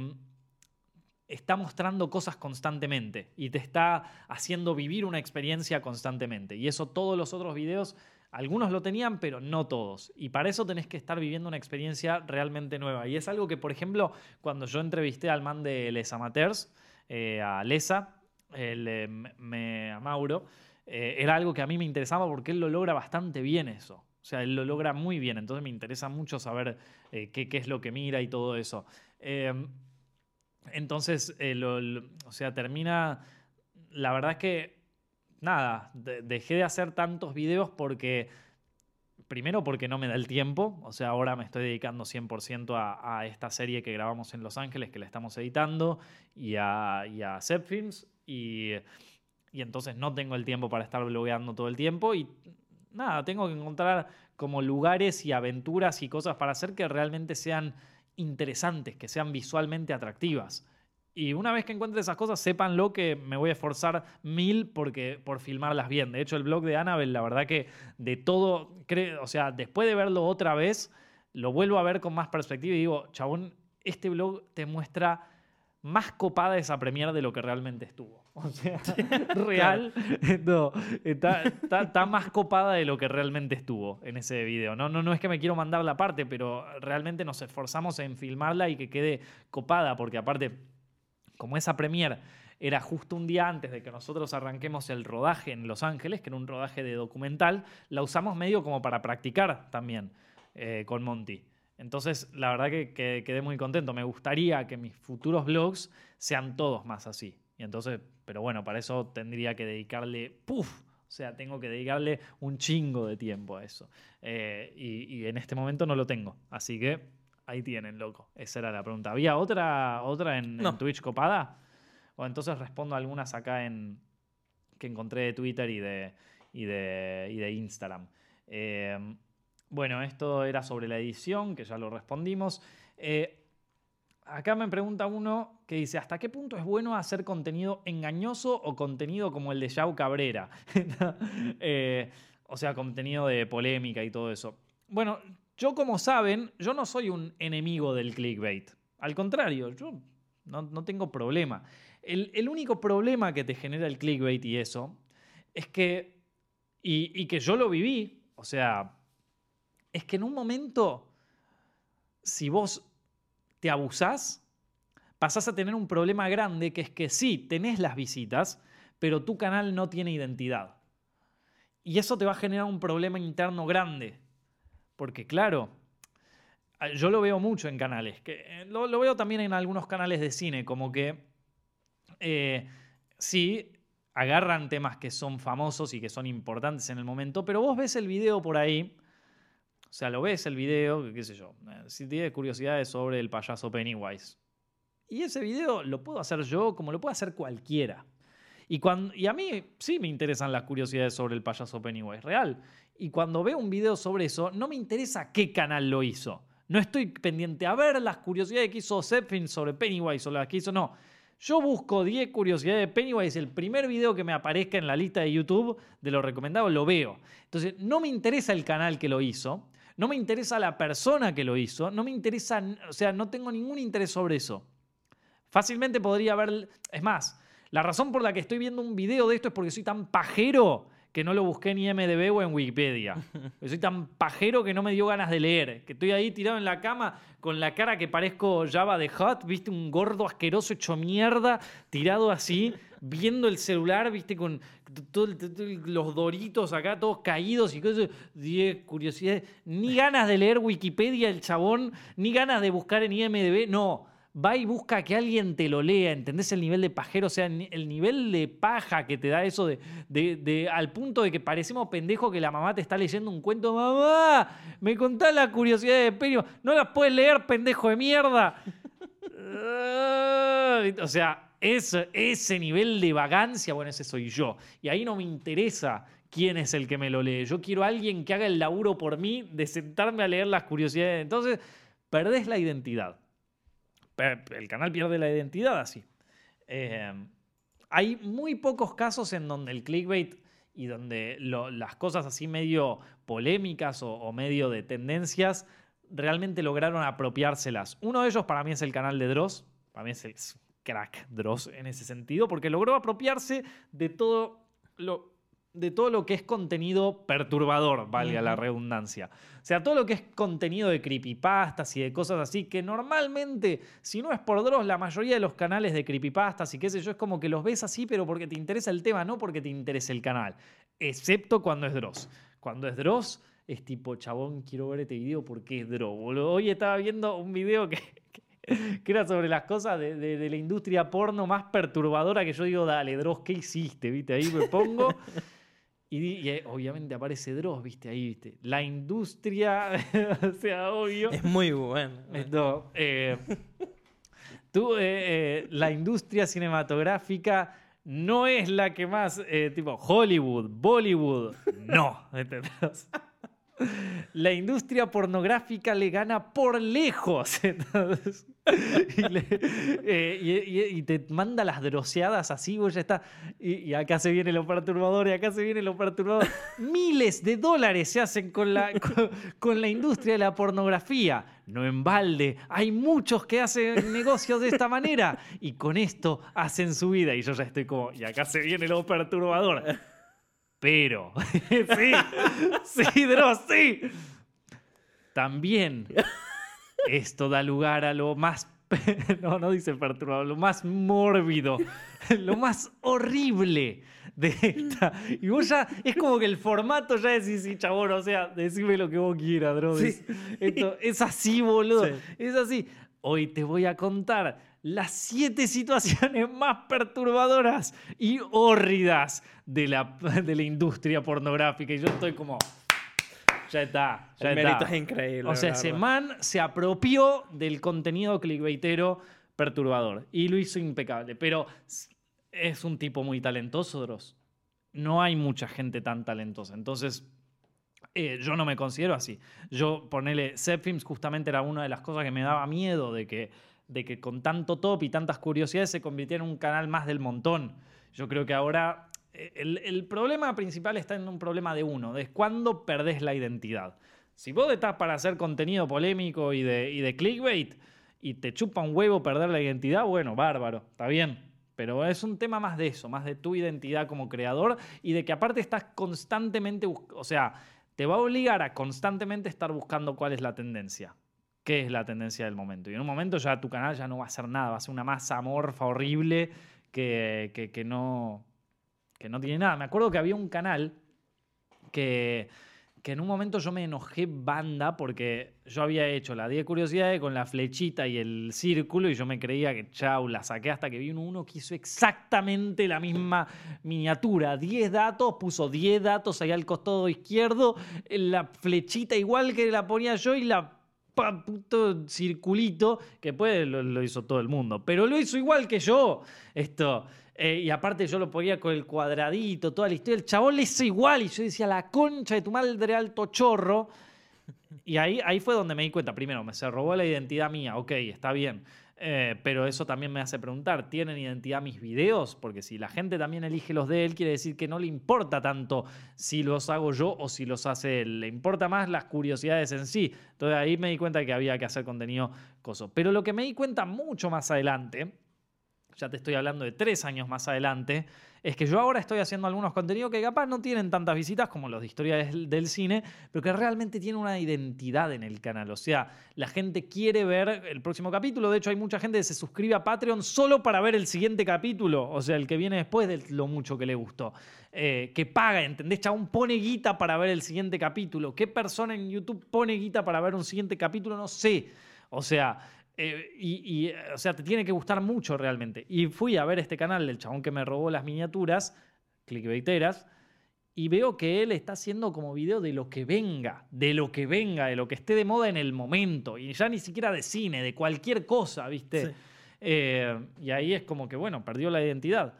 está mostrando cosas constantemente y te está haciendo vivir una experiencia constantemente. Y eso todos los otros videos, algunos lo tenían, pero no todos. Y para eso tenés que estar viviendo una experiencia realmente nueva. Y es algo que, por ejemplo, cuando yo entrevisté al man de Les Amateurs, eh, a Lesa, el, eh, a Mauro, eh, era algo que a mí me interesaba porque él lo logra bastante bien eso. O sea, él lo logra muy bien. Entonces me interesa mucho saber qué, es lo que mira y todo eso. Eh, Entonces, o sea, termina. La verdad es que. Nada, de- dejé de hacer tantos videos porque. Primero porque no me da el tiempo, o sea, ahora me estoy dedicando 100% a, a esta serie que grabamos en Los Ángeles, que la estamos editando, y a, y Films, y, y entonces no tengo el tiempo para estar blogueando todo el tiempo, y nada, tengo que encontrar como lugares y aventuras y cosas para hacer que realmente sean interesantes, que sean visualmente atractivas. Y una vez que encuentre esas cosas, sépanlo que me voy a esforzar mil porque, por filmarlas bien. De hecho, el blog de Annabelle, la verdad que de todo, o sea, después de verlo otra vez, lo vuelvo a ver con más perspectiva y digo, chabón, este blog te muestra más copada esa premiere de lo que realmente estuvo. O sea, real, no, está, está- está más copada de lo que realmente estuvo en ese video. No, no, no es que me quiero mandar la parte, pero realmente nos esforzamos en filmarla y que quede copada, porque aparte, como esa premiere era justo un día antes de que nosotros arranquemos el rodaje en Los Ángeles, que era un rodaje de documental, la usamos medio como para practicar también eh, con Monty. Entonces, la verdad que, que quedé muy contento. Me gustaría que mis futuros vlogs sean todos más así. Y entonces, pero bueno, para eso tendría que dedicarle, ¡puf! O sea, tengo que dedicarle un chingo de tiempo a eso. Eh, y en este momento no lo tengo. Así que ahí tienen, loco. Esa era la pregunta. ¿Había otra, otra en. Twitch copada? O entonces respondo algunas acá en que encontré de Twitter y de, y de, y de Instagram. Eh, bueno, esto era sobre la edición, que ya lo respondimos. Eh, acá me pregunta uno que dice, ¿hasta qué punto es bueno hacer contenido engañoso o contenido como el de Yao Cabrera? Eh, o sea, contenido de polémica y todo eso. Bueno, yo como saben, yo no soy un enemigo del clickbait. Al contrario, yo no, tengo problema. El, el único problema que te genera el clickbait y eso es que, y, y que yo lo viví, o sea, es que en un momento, si vos te abusás, pasás a tener un problema grande, que es que sí, tenés las visitas, pero tu canal no tiene identidad. Y eso te va a generar un problema interno grande. Porque claro, yo lo veo mucho en canales, que eh, lo, lo veo también en algunos canales de cine, como que eh, sí, agarran temas que son famosos y que son importantes en el momento, pero vos ves el video por ahí, o sea, lo ves el video, qué sé yo, eh, si tienes curiosidades sobre el payaso Pennywise. Y ese video lo puedo hacer yo como lo puede hacer cualquiera. Y, a mí sí me interesan las curiosidades sobre el payaso Pennywise, real. Y cuando veo un video sobre eso, no me interesa qué canal lo hizo. No estoy pendiente a ver las curiosidades que hizo Zepfin sobre Pennywise o las que hizo, no. Yo busco 10 curiosidades de Pennywise, el primer video que me aparezca en la lista de YouTube de lo recomendado lo veo. Entonces, no me interesa el canal que lo hizo, no me interesa la persona que lo hizo, no me interesa, o sea, no tengo ningún interés sobre eso. Fácilmente podría haber. Es más, la razón por la que estoy viendo un video de esto es porque soy tan pajero que no lo busqué en IMDB o en Wikipedia. Soy tan pajero que no me dio ganas de leer. Que estoy ahí tirado en la cama con la cara que parezco Java de Hot, viste, un gordo asqueroso hecho mierda, tirado así, viendo el celular, viste, con todo el- todo el- los doritos acá, todos caídos y cosas. Diez curiosidades. Ni ganas de leer Wikipedia el chabón, ni ganas de buscar en IMDB. No va y busca que alguien te lo lea, ¿entendés el nivel de pajero? O sea, el nivel de paja que te da eso de, de- de- al punto de que parecemos pendejos que la mamá te está leyendo un cuento. Mamá, me contás la curiosidad de Perio. No las puedes leer, pendejo de mierda. Ah, o sea, ese, ese nivel de vagancia, bueno, ese soy yo. Y ahí no me interesa quién es el que me lo lee. Yo quiero a alguien que haga el laburo por mí de sentarme a leer las curiosidades. Entonces, perdés la identidad. El canal pierde la identidad así. Eh, hay muy pocos casos en donde el clickbait y donde las cosas así medio polémicas o, o medio de tendencias realmente lograron apropiárselas. Uno de ellos para mí es el canal de Dross. Para mí es el crack Dross en ese sentido, porque logró apropiarse de todo lo, de todo lo que es contenido perturbador, valga la redundancia. O sea, todo lo que es contenido de creepypastas y de cosas así, que normalmente, si no es por Dross, la mayoría de los canales de creepypastas y qué sé yo, es como que los ves así, pero porque te interesa el tema, no porque te interesa el canal. Excepto cuando es Dross. Cuando es Dross, es tipo, chabón, quiero ver este video porque es Dross. boludo. Hoy estaba viendo un video que, que que era sobre las cosas de, de- de la industria porno más perturbadora que yo digo, dale, Dross, ¿qué hiciste? ¿Viste? Ahí me pongo. Y, eh, obviamente aparece Dross, ¿viste? Ahí, ¿viste? La industria, o sea, obvio. Es muy bueno. Eh, tú, eh, eh, la industria cinematográfica no es la que más, tipo, Hollywood, Bollywood, no. ¿entendés? La industria pornográfica le gana por lejos. eh, y- te manda las droseadas así, vos ya está. Y, acá se viene lo perturbador, y acá se viene lo perturbador. Miles de dólares se hacen con la, con la industria de la pornografía. No en balde. Hay muchos que hacen negocios de esta manera. Y con esto hacen su vida. Y yo ya estoy como, y acá se viene lo perturbador. Pero, sí, sí, Dross, sí. También esto da lugar a lo más, no, no dice perturbador, lo más mórbido, lo más horrible de esta. Y vos ya, es como que el formato ya decís, sí, chabón, o sea, decime lo que vos quieras, Dross. Sí. Esto es así, boludo, Sí. es así. Hoy te voy a contar las siete situaciones más perturbadoras y hórridas de la, de la industria pornográfica. Y yo estoy como. Ya está. Ya El está. mérito es increíble. O sea, ese man se apropió del contenido clickbaitero perturbador y lo hizo impecable. Pero es un tipo muy talentoso, Dross. No hay mucha gente tan talentosa. Entonces, eh, yo no me considero así. Yo, ponele, Zepfilms justamente era una de las cosas que me daba miedo de que, de que con tanto top y tantas curiosidades se convirtiera en un canal más del montón. Yo creo que ahora eh, el, problema principal está en un problema de uno, de cuándo perdés la identidad. Si vos estás para hacer contenido polémico y de, y de clickbait y te chupa un huevo perder la identidad, bueno, bárbaro, está bien. Pero es un tema más de eso, más de tu identidad como creador y de que aparte estás constantemente, o sea, te va a obligar a constantemente estar buscando cuál es la tendencia. ¿Qué es la tendencia del momento? Y en un momento ya tu canal ya no va a ser nada, va a ser una masa amorfa horrible que, que, no, que no tiene nada. Me acuerdo que había un canal que, que en un momento yo me enojé banda porque yo había hecho la 10 curiosidades con la flechita y el círculo y yo me creía que chau, la saqué hasta que vi uno, uno que hizo exactamente la misma miniatura. 10 datos, puso 10 datos ahí al costado izquierdo, la flechita igual que la ponía yo y la puto circulito, que lo, lo hizo todo el mundo, pero lo hizo igual que yo. Esto. eh, y aparte yo lo ponía con el cuadradito, toda la historia. El chabón le hizo igual. Y yo decía, la concha de tu madre alto chorro. Y ahí, ahí fue donde me di cuenta. Primero, me se robó la identidad mía. Ok, está bien. Eh, pero eso también me hace preguntar, ¿tienen identidad mis videos? Porque si la gente también elige los de él, quiere decir que no le importa tanto si los hago yo o si los hace él. Le importa más las curiosidades en sí. Entonces ahí me di cuenta que había que hacer contenido coso. Pero lo que me di cuenta mucho más adelante, ya te estoy hablando de tres años más adelante, es que yo ahora estoy haciendo algunos contenidos que capaz no tienen tantas visitas como los de historia del, cine, pero que realmente tienen una identidad en el canal. O sea, la gente quiere ver el próximo capítulo. De hecho, hay mucha gente que se suscribe a Patreon solo para ver el siguiente capítulo, o sea, el que viene después de lo mucho que le gustó. Eh, que paga, ¿entendés? Chabón pone guita para ver el siguiente capítulo. ¿Qué persona en YouTube pone guita para ver un siguiente capítulo? No sé. O sea, eh, y, y, eh, o sea, te tiene que gustar mucho realmente. Y fui a ver este canal del chabón que me robó las miniaturas, clickbaiteras, y veo que él está haciendo como video de lo que venga, de lo que venga, de lo que esté de moda en el momento, y ya ni siquiera de cine, de cualquier cosa, ¿viste? Sí. Eh, y ahí es como que, bueno, perdió la identidad.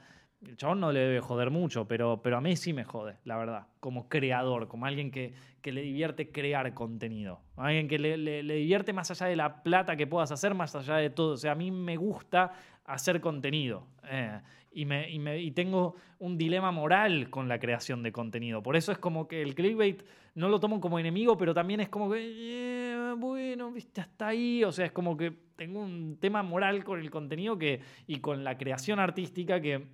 El chabón no le debe joder mucho, pero, pero a mí sí me jode, la verdad. Como creador, como alguien que, que le divierte crear contenido. Alguien que le, le- divierte más allá de la plata que puedas hacer, más allá de todo. O sea, a mí me gusta hacer contenido. eh, y, me- y tengo un dilema moral con la creación de contenido. Por eso es como que el clickbait no lo tomo como enemigo, pero también es como que, eh, bueno, viste, hasta ahí. O sea, es como que tengo un tema moral con el contenido que, y con la creación artística que,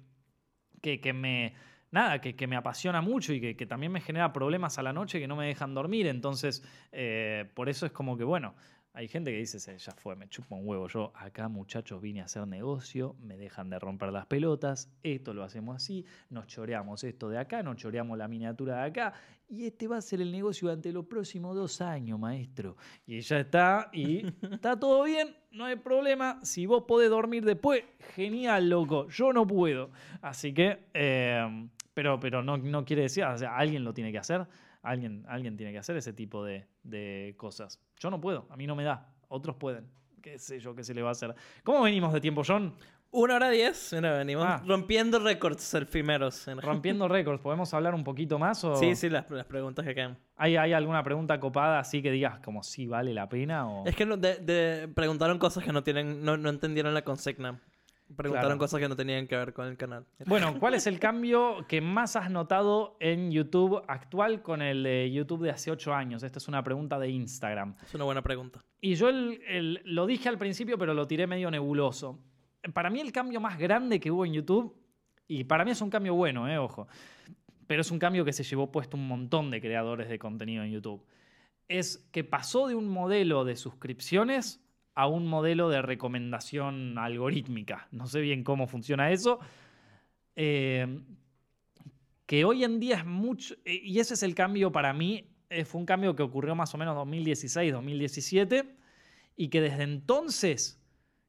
que, que me, nada, que, que me apasiona mucho y que, que también me genera problemas a la noche que no me dejan dormir. Entonces, eh, por eso es como que, bueno, Hay gente que dice, "Se, ya fue, me chupa un huevo. Yo acá, muchachos, vine a hacer negocio, me dejan de romper las pelotas, esto lo hacemos así, nos choreamos esto de acá, nos choreamos la miniatura de acá, y este va a ser el negocio durante los próximos dos años, maestro. Y ya está, y está todo bien, no hay problema. Si vos podés dormir después, genial, loco. Yo no puedo. Así que, eh, pero, pero no, no quiere decir, o sea, alguien lo tiene que hacer. Alguien, alguien tiene que hacer ese tipo de, de cosas. Yo no puedo, a mí no me da. Otros pueden. Qué sé yo qué se le va a hacer. ¿Cómo venimos de tiempo, John? Una hora diez. Mira, venimos Ah. rompiendo récords. Rompiendo récords. ¿Podemos hablar un poquito más? O Sí, sí, las, las preguntas que quedan. ¿Hay, ¿Hay alguna pregunta copada así que digas como si vale la pena? O... Es que no- de- de- preguntaron cosas que no tienen, no, no entendieron la consigna. Preguntaron Claro. cosas que no tenían que ver con el canal. Bueno, ¿cuál es el cambio que más has notado en YouTube actual con el de YouTube de hace 8 años? Esta es una pregunta de Instagram. Es una buena pregunta. Y yo el- el- lo dije al principio, pero lo tiré medio nebuloso. Para mí el cambio más grande que hubo en YouTube, y para mí es un cambio bueno, eh, ojo, pero es un cambio que se llevó puesto un montón de creadores de contenido en YouTube, es que pasó de un modelo de suscripciones a un modelo de recomendación algorítmica. No sé bien cómo funciona eso. Eh, que hoy en día es mucho, eh, y ese es el cambio para mí, eh, fue un cambio que ocurrió más o menos 2016, 2017, y que desde entonces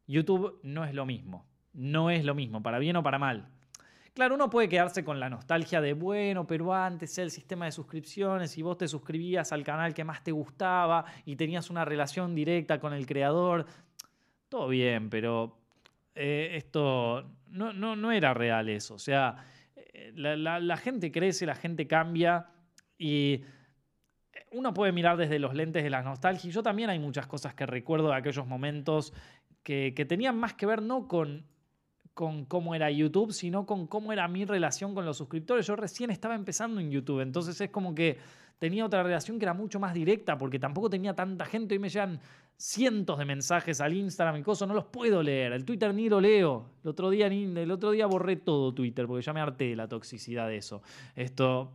YouTube no es lo mismo, no es lo mismo, para bien o para mal. Claro, uno puede quedarse con la nostalgia de, bueno, pero antes el sistema de suscripciones y vos te suscribías al canal que más te gustaba y tenías una relación directa con el creador. Todo bien, pero eh, esto no, no, no era real eso. O sea, eh, la, la- gente crece, la gente cambia y uno puede mirar desde los lentes de la nostalgia. Y yo también hay muchas cosas que recuerdo de aquellos momentos que, que tenían más que ver no con, con cómo era YouTube, sino con cómo era mi relación con los suscriptores. Yo recién estaba empezando en YouTube, entonces es como que tenía otra relación que era mucho más directa, porque tampoco tenía tanta gente. Hoy me llegan cientos de mensajes al Instagram y cosas, no los puedo leer. El Twitter ni lo leo. El otro día, ni, el otro día borré todo Twitter, porque ya me harté de la toxicidad de eso. Esto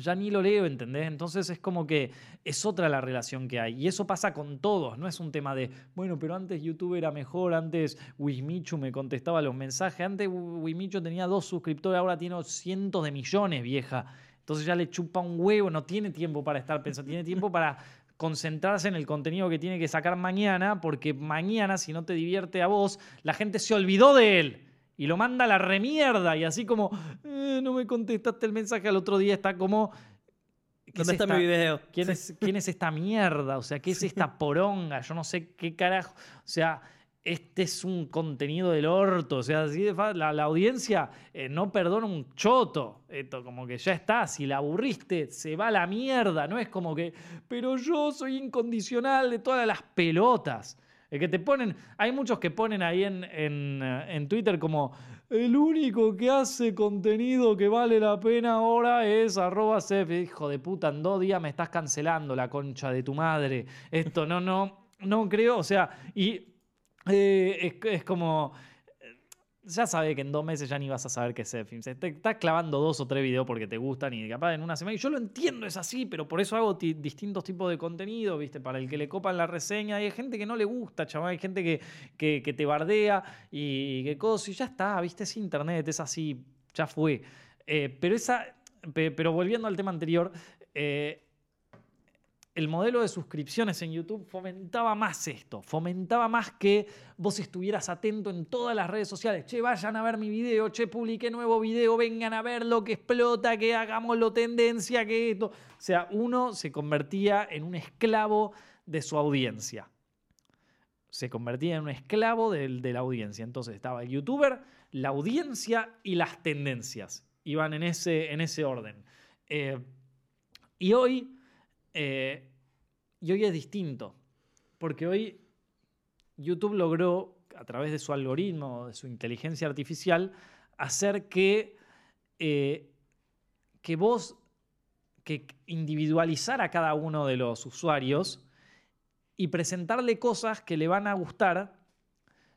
ya ni lo leo, ¿entendés? Entonces es como que es otra la relación que hay. Y eso pasa con todos, no es un tema de, bueno, pero antes YouTube era mejor, antes Wismichu me contestaba los mensajes, antes Wismichu tenía dos suscriptores, ahora tiene cientos de millones, vieja. Entonces ya le chupa un huevo, no tiene tiempo para estar pensando, tiene tiempo para concentrarse en el contenido que tiene que sacar mañana, porque mañana, si no te divierte a vos, la gente se olvidó de él y lo manda a la remierda. Y así como, "Eh, no me contestaste el mensaje al otro día, está como. ¿qué ¿Dónde es está esta- mi video? ¿Quién es, ¿Quién es esta mierda? O sea, ¿qué es esta poronga? Yo no sé qué carajo. O sea, este es un contenido del orto. O sea, así de la, la audiencia eh, no perdona un choto. Esto, como que ya está. Si la aburriste, se va a la mierda. No es como que, pero yo soy incondicional de todas las pelotas. El que te ponen, hay muchos que ponen ahí en, en, eh, en Twitter como el único que hace contenido que vale la pena ahora es arroba Sef". Hijo de puta, en dos días me estás cancelando la concha de tu madre. Esto no, no, no creo. O sea, y eh, es, es como. Ya sabes que en dos meses ya ni vas a saber qué es Zepfilms. Te estás clavando dos o tres videos porque te gustan y capaz en una semana. Y yo lo entiendo, es así, pero por eso hago ti- distintos tipos de contenido, ¿viste? Para el que le copan la reseña. Hay gente que no le gusta, chaval. Hay gente que, que, te bardea y que cosas. Y ya está, ¿viste? Es internet, es así, ya fue. Eh, pero esa. pe- Pero volviendo al tema anterior. eh, el modelo de suscripciones en YouTube fomentaba más esto, fomentaba más que vos estuvieras atento en todas las redes sociales. Che, vayan a ver mi video, che, publiqué nuevo video, vengan a ver lo que explota, que hagámoslo tendencia, que esto. O sea, uno se convertía en un esclavo de su audiencia. Se convertía en un esclavo del- de, la audiencia. Entonces estaba el youtuber, la audiencia y las tendencias. Iban en ese, en ese orden. Eh, y hoy eh, y hoy es distinto, porque hoy YouTube logró, a través de su algoritmo, de su inteligencia artificial, hacer que, eh, que vos, que individualizar a cada uno de los usuarios y presentarle cosas que le van a gustar,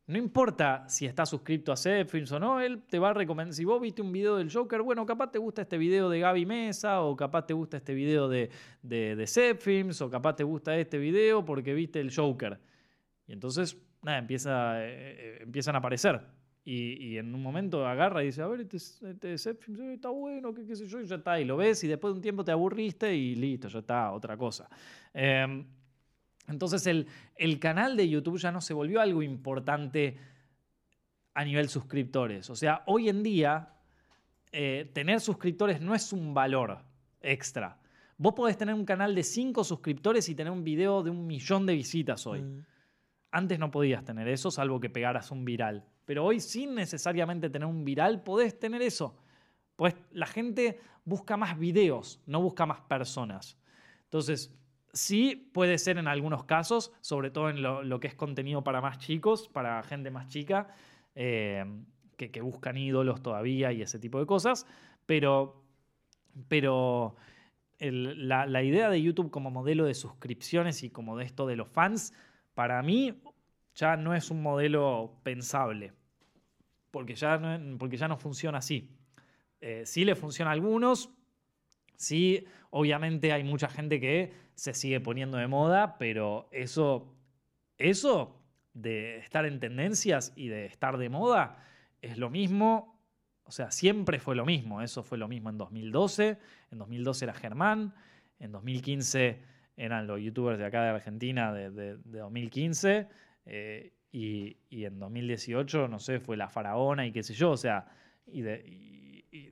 no importa si estás suscrito a Zepfilms o no, él te va a recomendar. Si vos viste un video del Joker, bueno, capaz te gusta este video de Gaby Mesa, o capaz te gusta este video de, de, de o capaz te gusta este video porque viste el Joker. Y entonces, nada, eh, empiezan a aparecer. Y, en un momento agarra y dice, a ver, este, este eh, está bueno, qué, qué sé yo, y ya está. Y lo ves y después de un tiempo te aburriste y listo, ya está, otra cosa. Eh, entonces el, el, canal de YouTube ya no se volvió algo importante a nivel suscriptores. O sea, hoy en día eh, tener suscriptores no es un valor extra. Vos podés tener un canal de 5 suscriptores y tener un video de un millón de visitas hoy. Mm. Antes no podías tener eso, salvo que pegaras un viral. Pero hoy, sin necesariamente tener un viral, podés tener eso. Pues la gente busca más videos, no busca más personas. Entonces, Sí, puede ser en algunos casos, sobre todo en lo, que es contenido para más chicos, para gente más chica, eh, que, buscan ídolos todavía y ese tipo de cosas, pero, pero la, idea de YouTube como modelo de suscripciones y como de esto de los fans, para mí ya no es un modelo pensable, porque ya no, porque ya no funciona así. Eh, sí le funciona a algunos, sí, obviamente hay mucha gente que se sigue poniendo de moda, pero eso, eso de estar en tendencias y de estar de moda es lo mismo, o sea, siempre fue lo mismo. Eso fue lo mismo en 2012, en 2012 era Germán, en 2015 eran los youtubers de acá de Argentina de, 2015, eh, y, en 2018, no sé, fue la faraona y qué sé yo, o sea, y,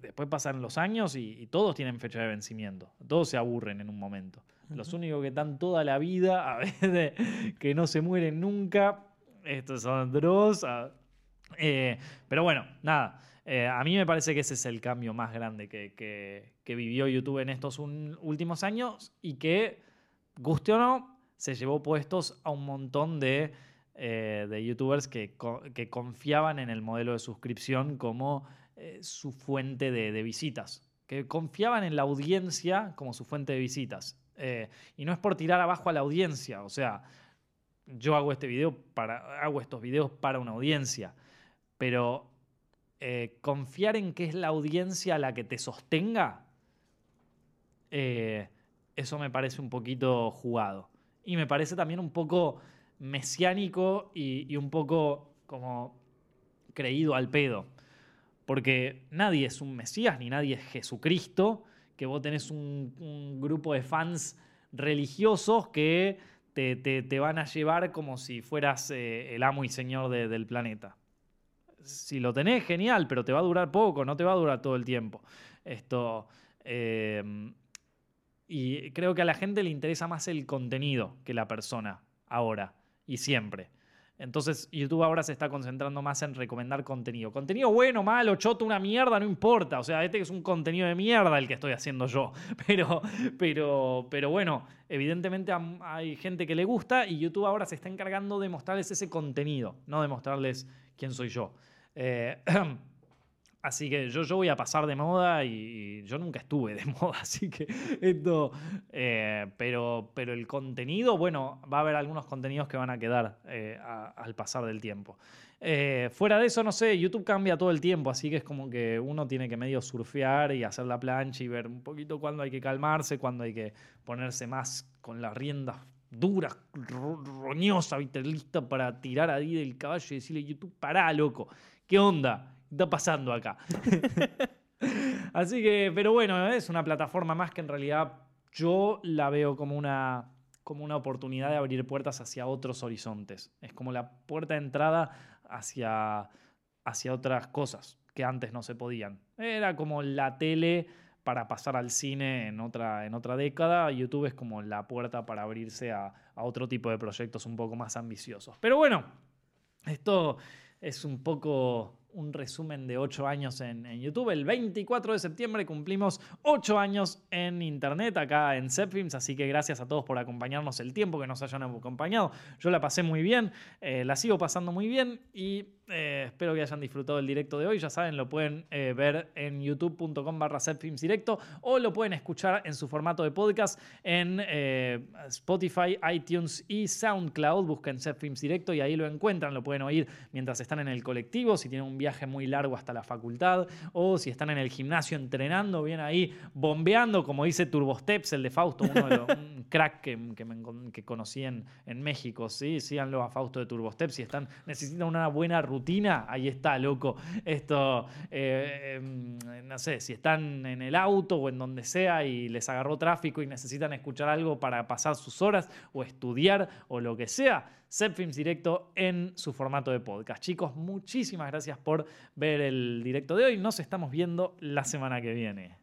después pasan los años y, todos tienen fecha de vencimiento, todos se aburren en un momento. Los únicos que están toda la vida, a veces que no se mueren nunca, estos son Dross. Eh, pero bueno, nada. Eh, a mí me parece que ese es el cambio más grande que, vivió YouTube en estos últimos años y que, guste o no, se llevó puestos a un montón de, eh, youtubers que, confiaban en el modelo de suscripción como su fuente de visitas, que confiaban en la audiencia como su fuente de visitas. Eh, y no es por tirar abajo a la audiencia, o sea, yo hago este video para, hago estos videos para una audiencia, pero eh, confiar en que es la audiencia la que te sostenga, eh, eso me parece un poquito jugado. Y me parece también un poco mesiánico y un poco como creído al pedo. Porque nadie es un Mesías ni nadie es Jesucristo que vos tenés un, grupo de fans religiosos que te, van a llevar como si fueras eh, el amo y señor del planeta. Si lo tenés, genial, pero te va a durar poco, no te va a durar todo el tiempo. Esto. Eh, y creo que a la gente le interesa más el contenido que la persona, ahora y siempre. Entonces YouTube ahora se está concentrando más en recomendar contenido. Contenido bueno, malo, choto, una mierda, no importa. O sea, este es un contenido de mierda el que estoy haciendo yo. Pero, pero, pero bueno, evidentemente hay gente que le gusta y YouTube ahora se está encargando de mostrarles ese contenido, no de mostrarles quién soy yo. Eh, Así que yo, yo voy a pasar de moda y, yo nunca estuve de moda, así que esto... Eh, pero, pero el contenido, bueno, va a haber algunos contenidos que van a quedar eh, al pasar del tiempo. Eh, fuera de eso, no sé, YouTube cambia todo el tiempo, así que es como que uno tiene que medio surfear y hacer la plancha y ver un poquito cuándo hay que calmarse, cuándo hay que ponerse más con las riendas duras, roñosa, lista para tirar ahí del caballo y decirle, YouTube, pará, loco, ¿qué onda? Está pasando acá? Así que, pero bueno, es una plataforma más que en realidad yo la veo como una, como una oportunidad de abrir puertas hacia otros horizontes. Es como la puerta de entrada hacia, hacia otras cosas que antes no se podían. Era como la tele para pasar al cine en otra, en otra década. YouTube es como la puerta para abrirse a, a otro tipo de proyectos un poco más ambiciosos. Pero bueno, esto es un poco un resumen de ocho años en, YouTube. El 24 de septiembre cumplimos ocho años en Internet acá en Zepfilms, así que gracias a todos por acompañarnos el tiempo que nos hayan acompañado. Yo la pasé muy bien, eh, la sigo pasando muy bien y eh, espero que hayan disfrutado el directo de hoy. Ya saben, lo pueden eh, ver en youtube.com barra directo o lo pueden escuchar en su formato de podcast en Spotify, iTunes y SoundCloud. Busquen Films Directo y ahí lo encuentran. Lo pueden oír mientras están en el colectivo, si tienen un viaje muy largo hasta la facultad o si están en el gimnasio entrenando, bien ahí bombeando, como dice Turbosteps, el de Fausto, uno de los, un crack que, que, conocí en, en México. ¿sí? Síganlo a Fausto de Turbosteps si están, necesitan una buena rutina ahí está, loco. Esto, eh, em, no sé, si están en el auto o en donde sea y les agarró tráfico y necesitan escuchar algo para pasar sus horas o estudiar o lo que sea, Films Directo en su formato de podcast. Chicos, muchísimas gracias por ver el directo de hoy. Nos estamos viendo la semana que viene.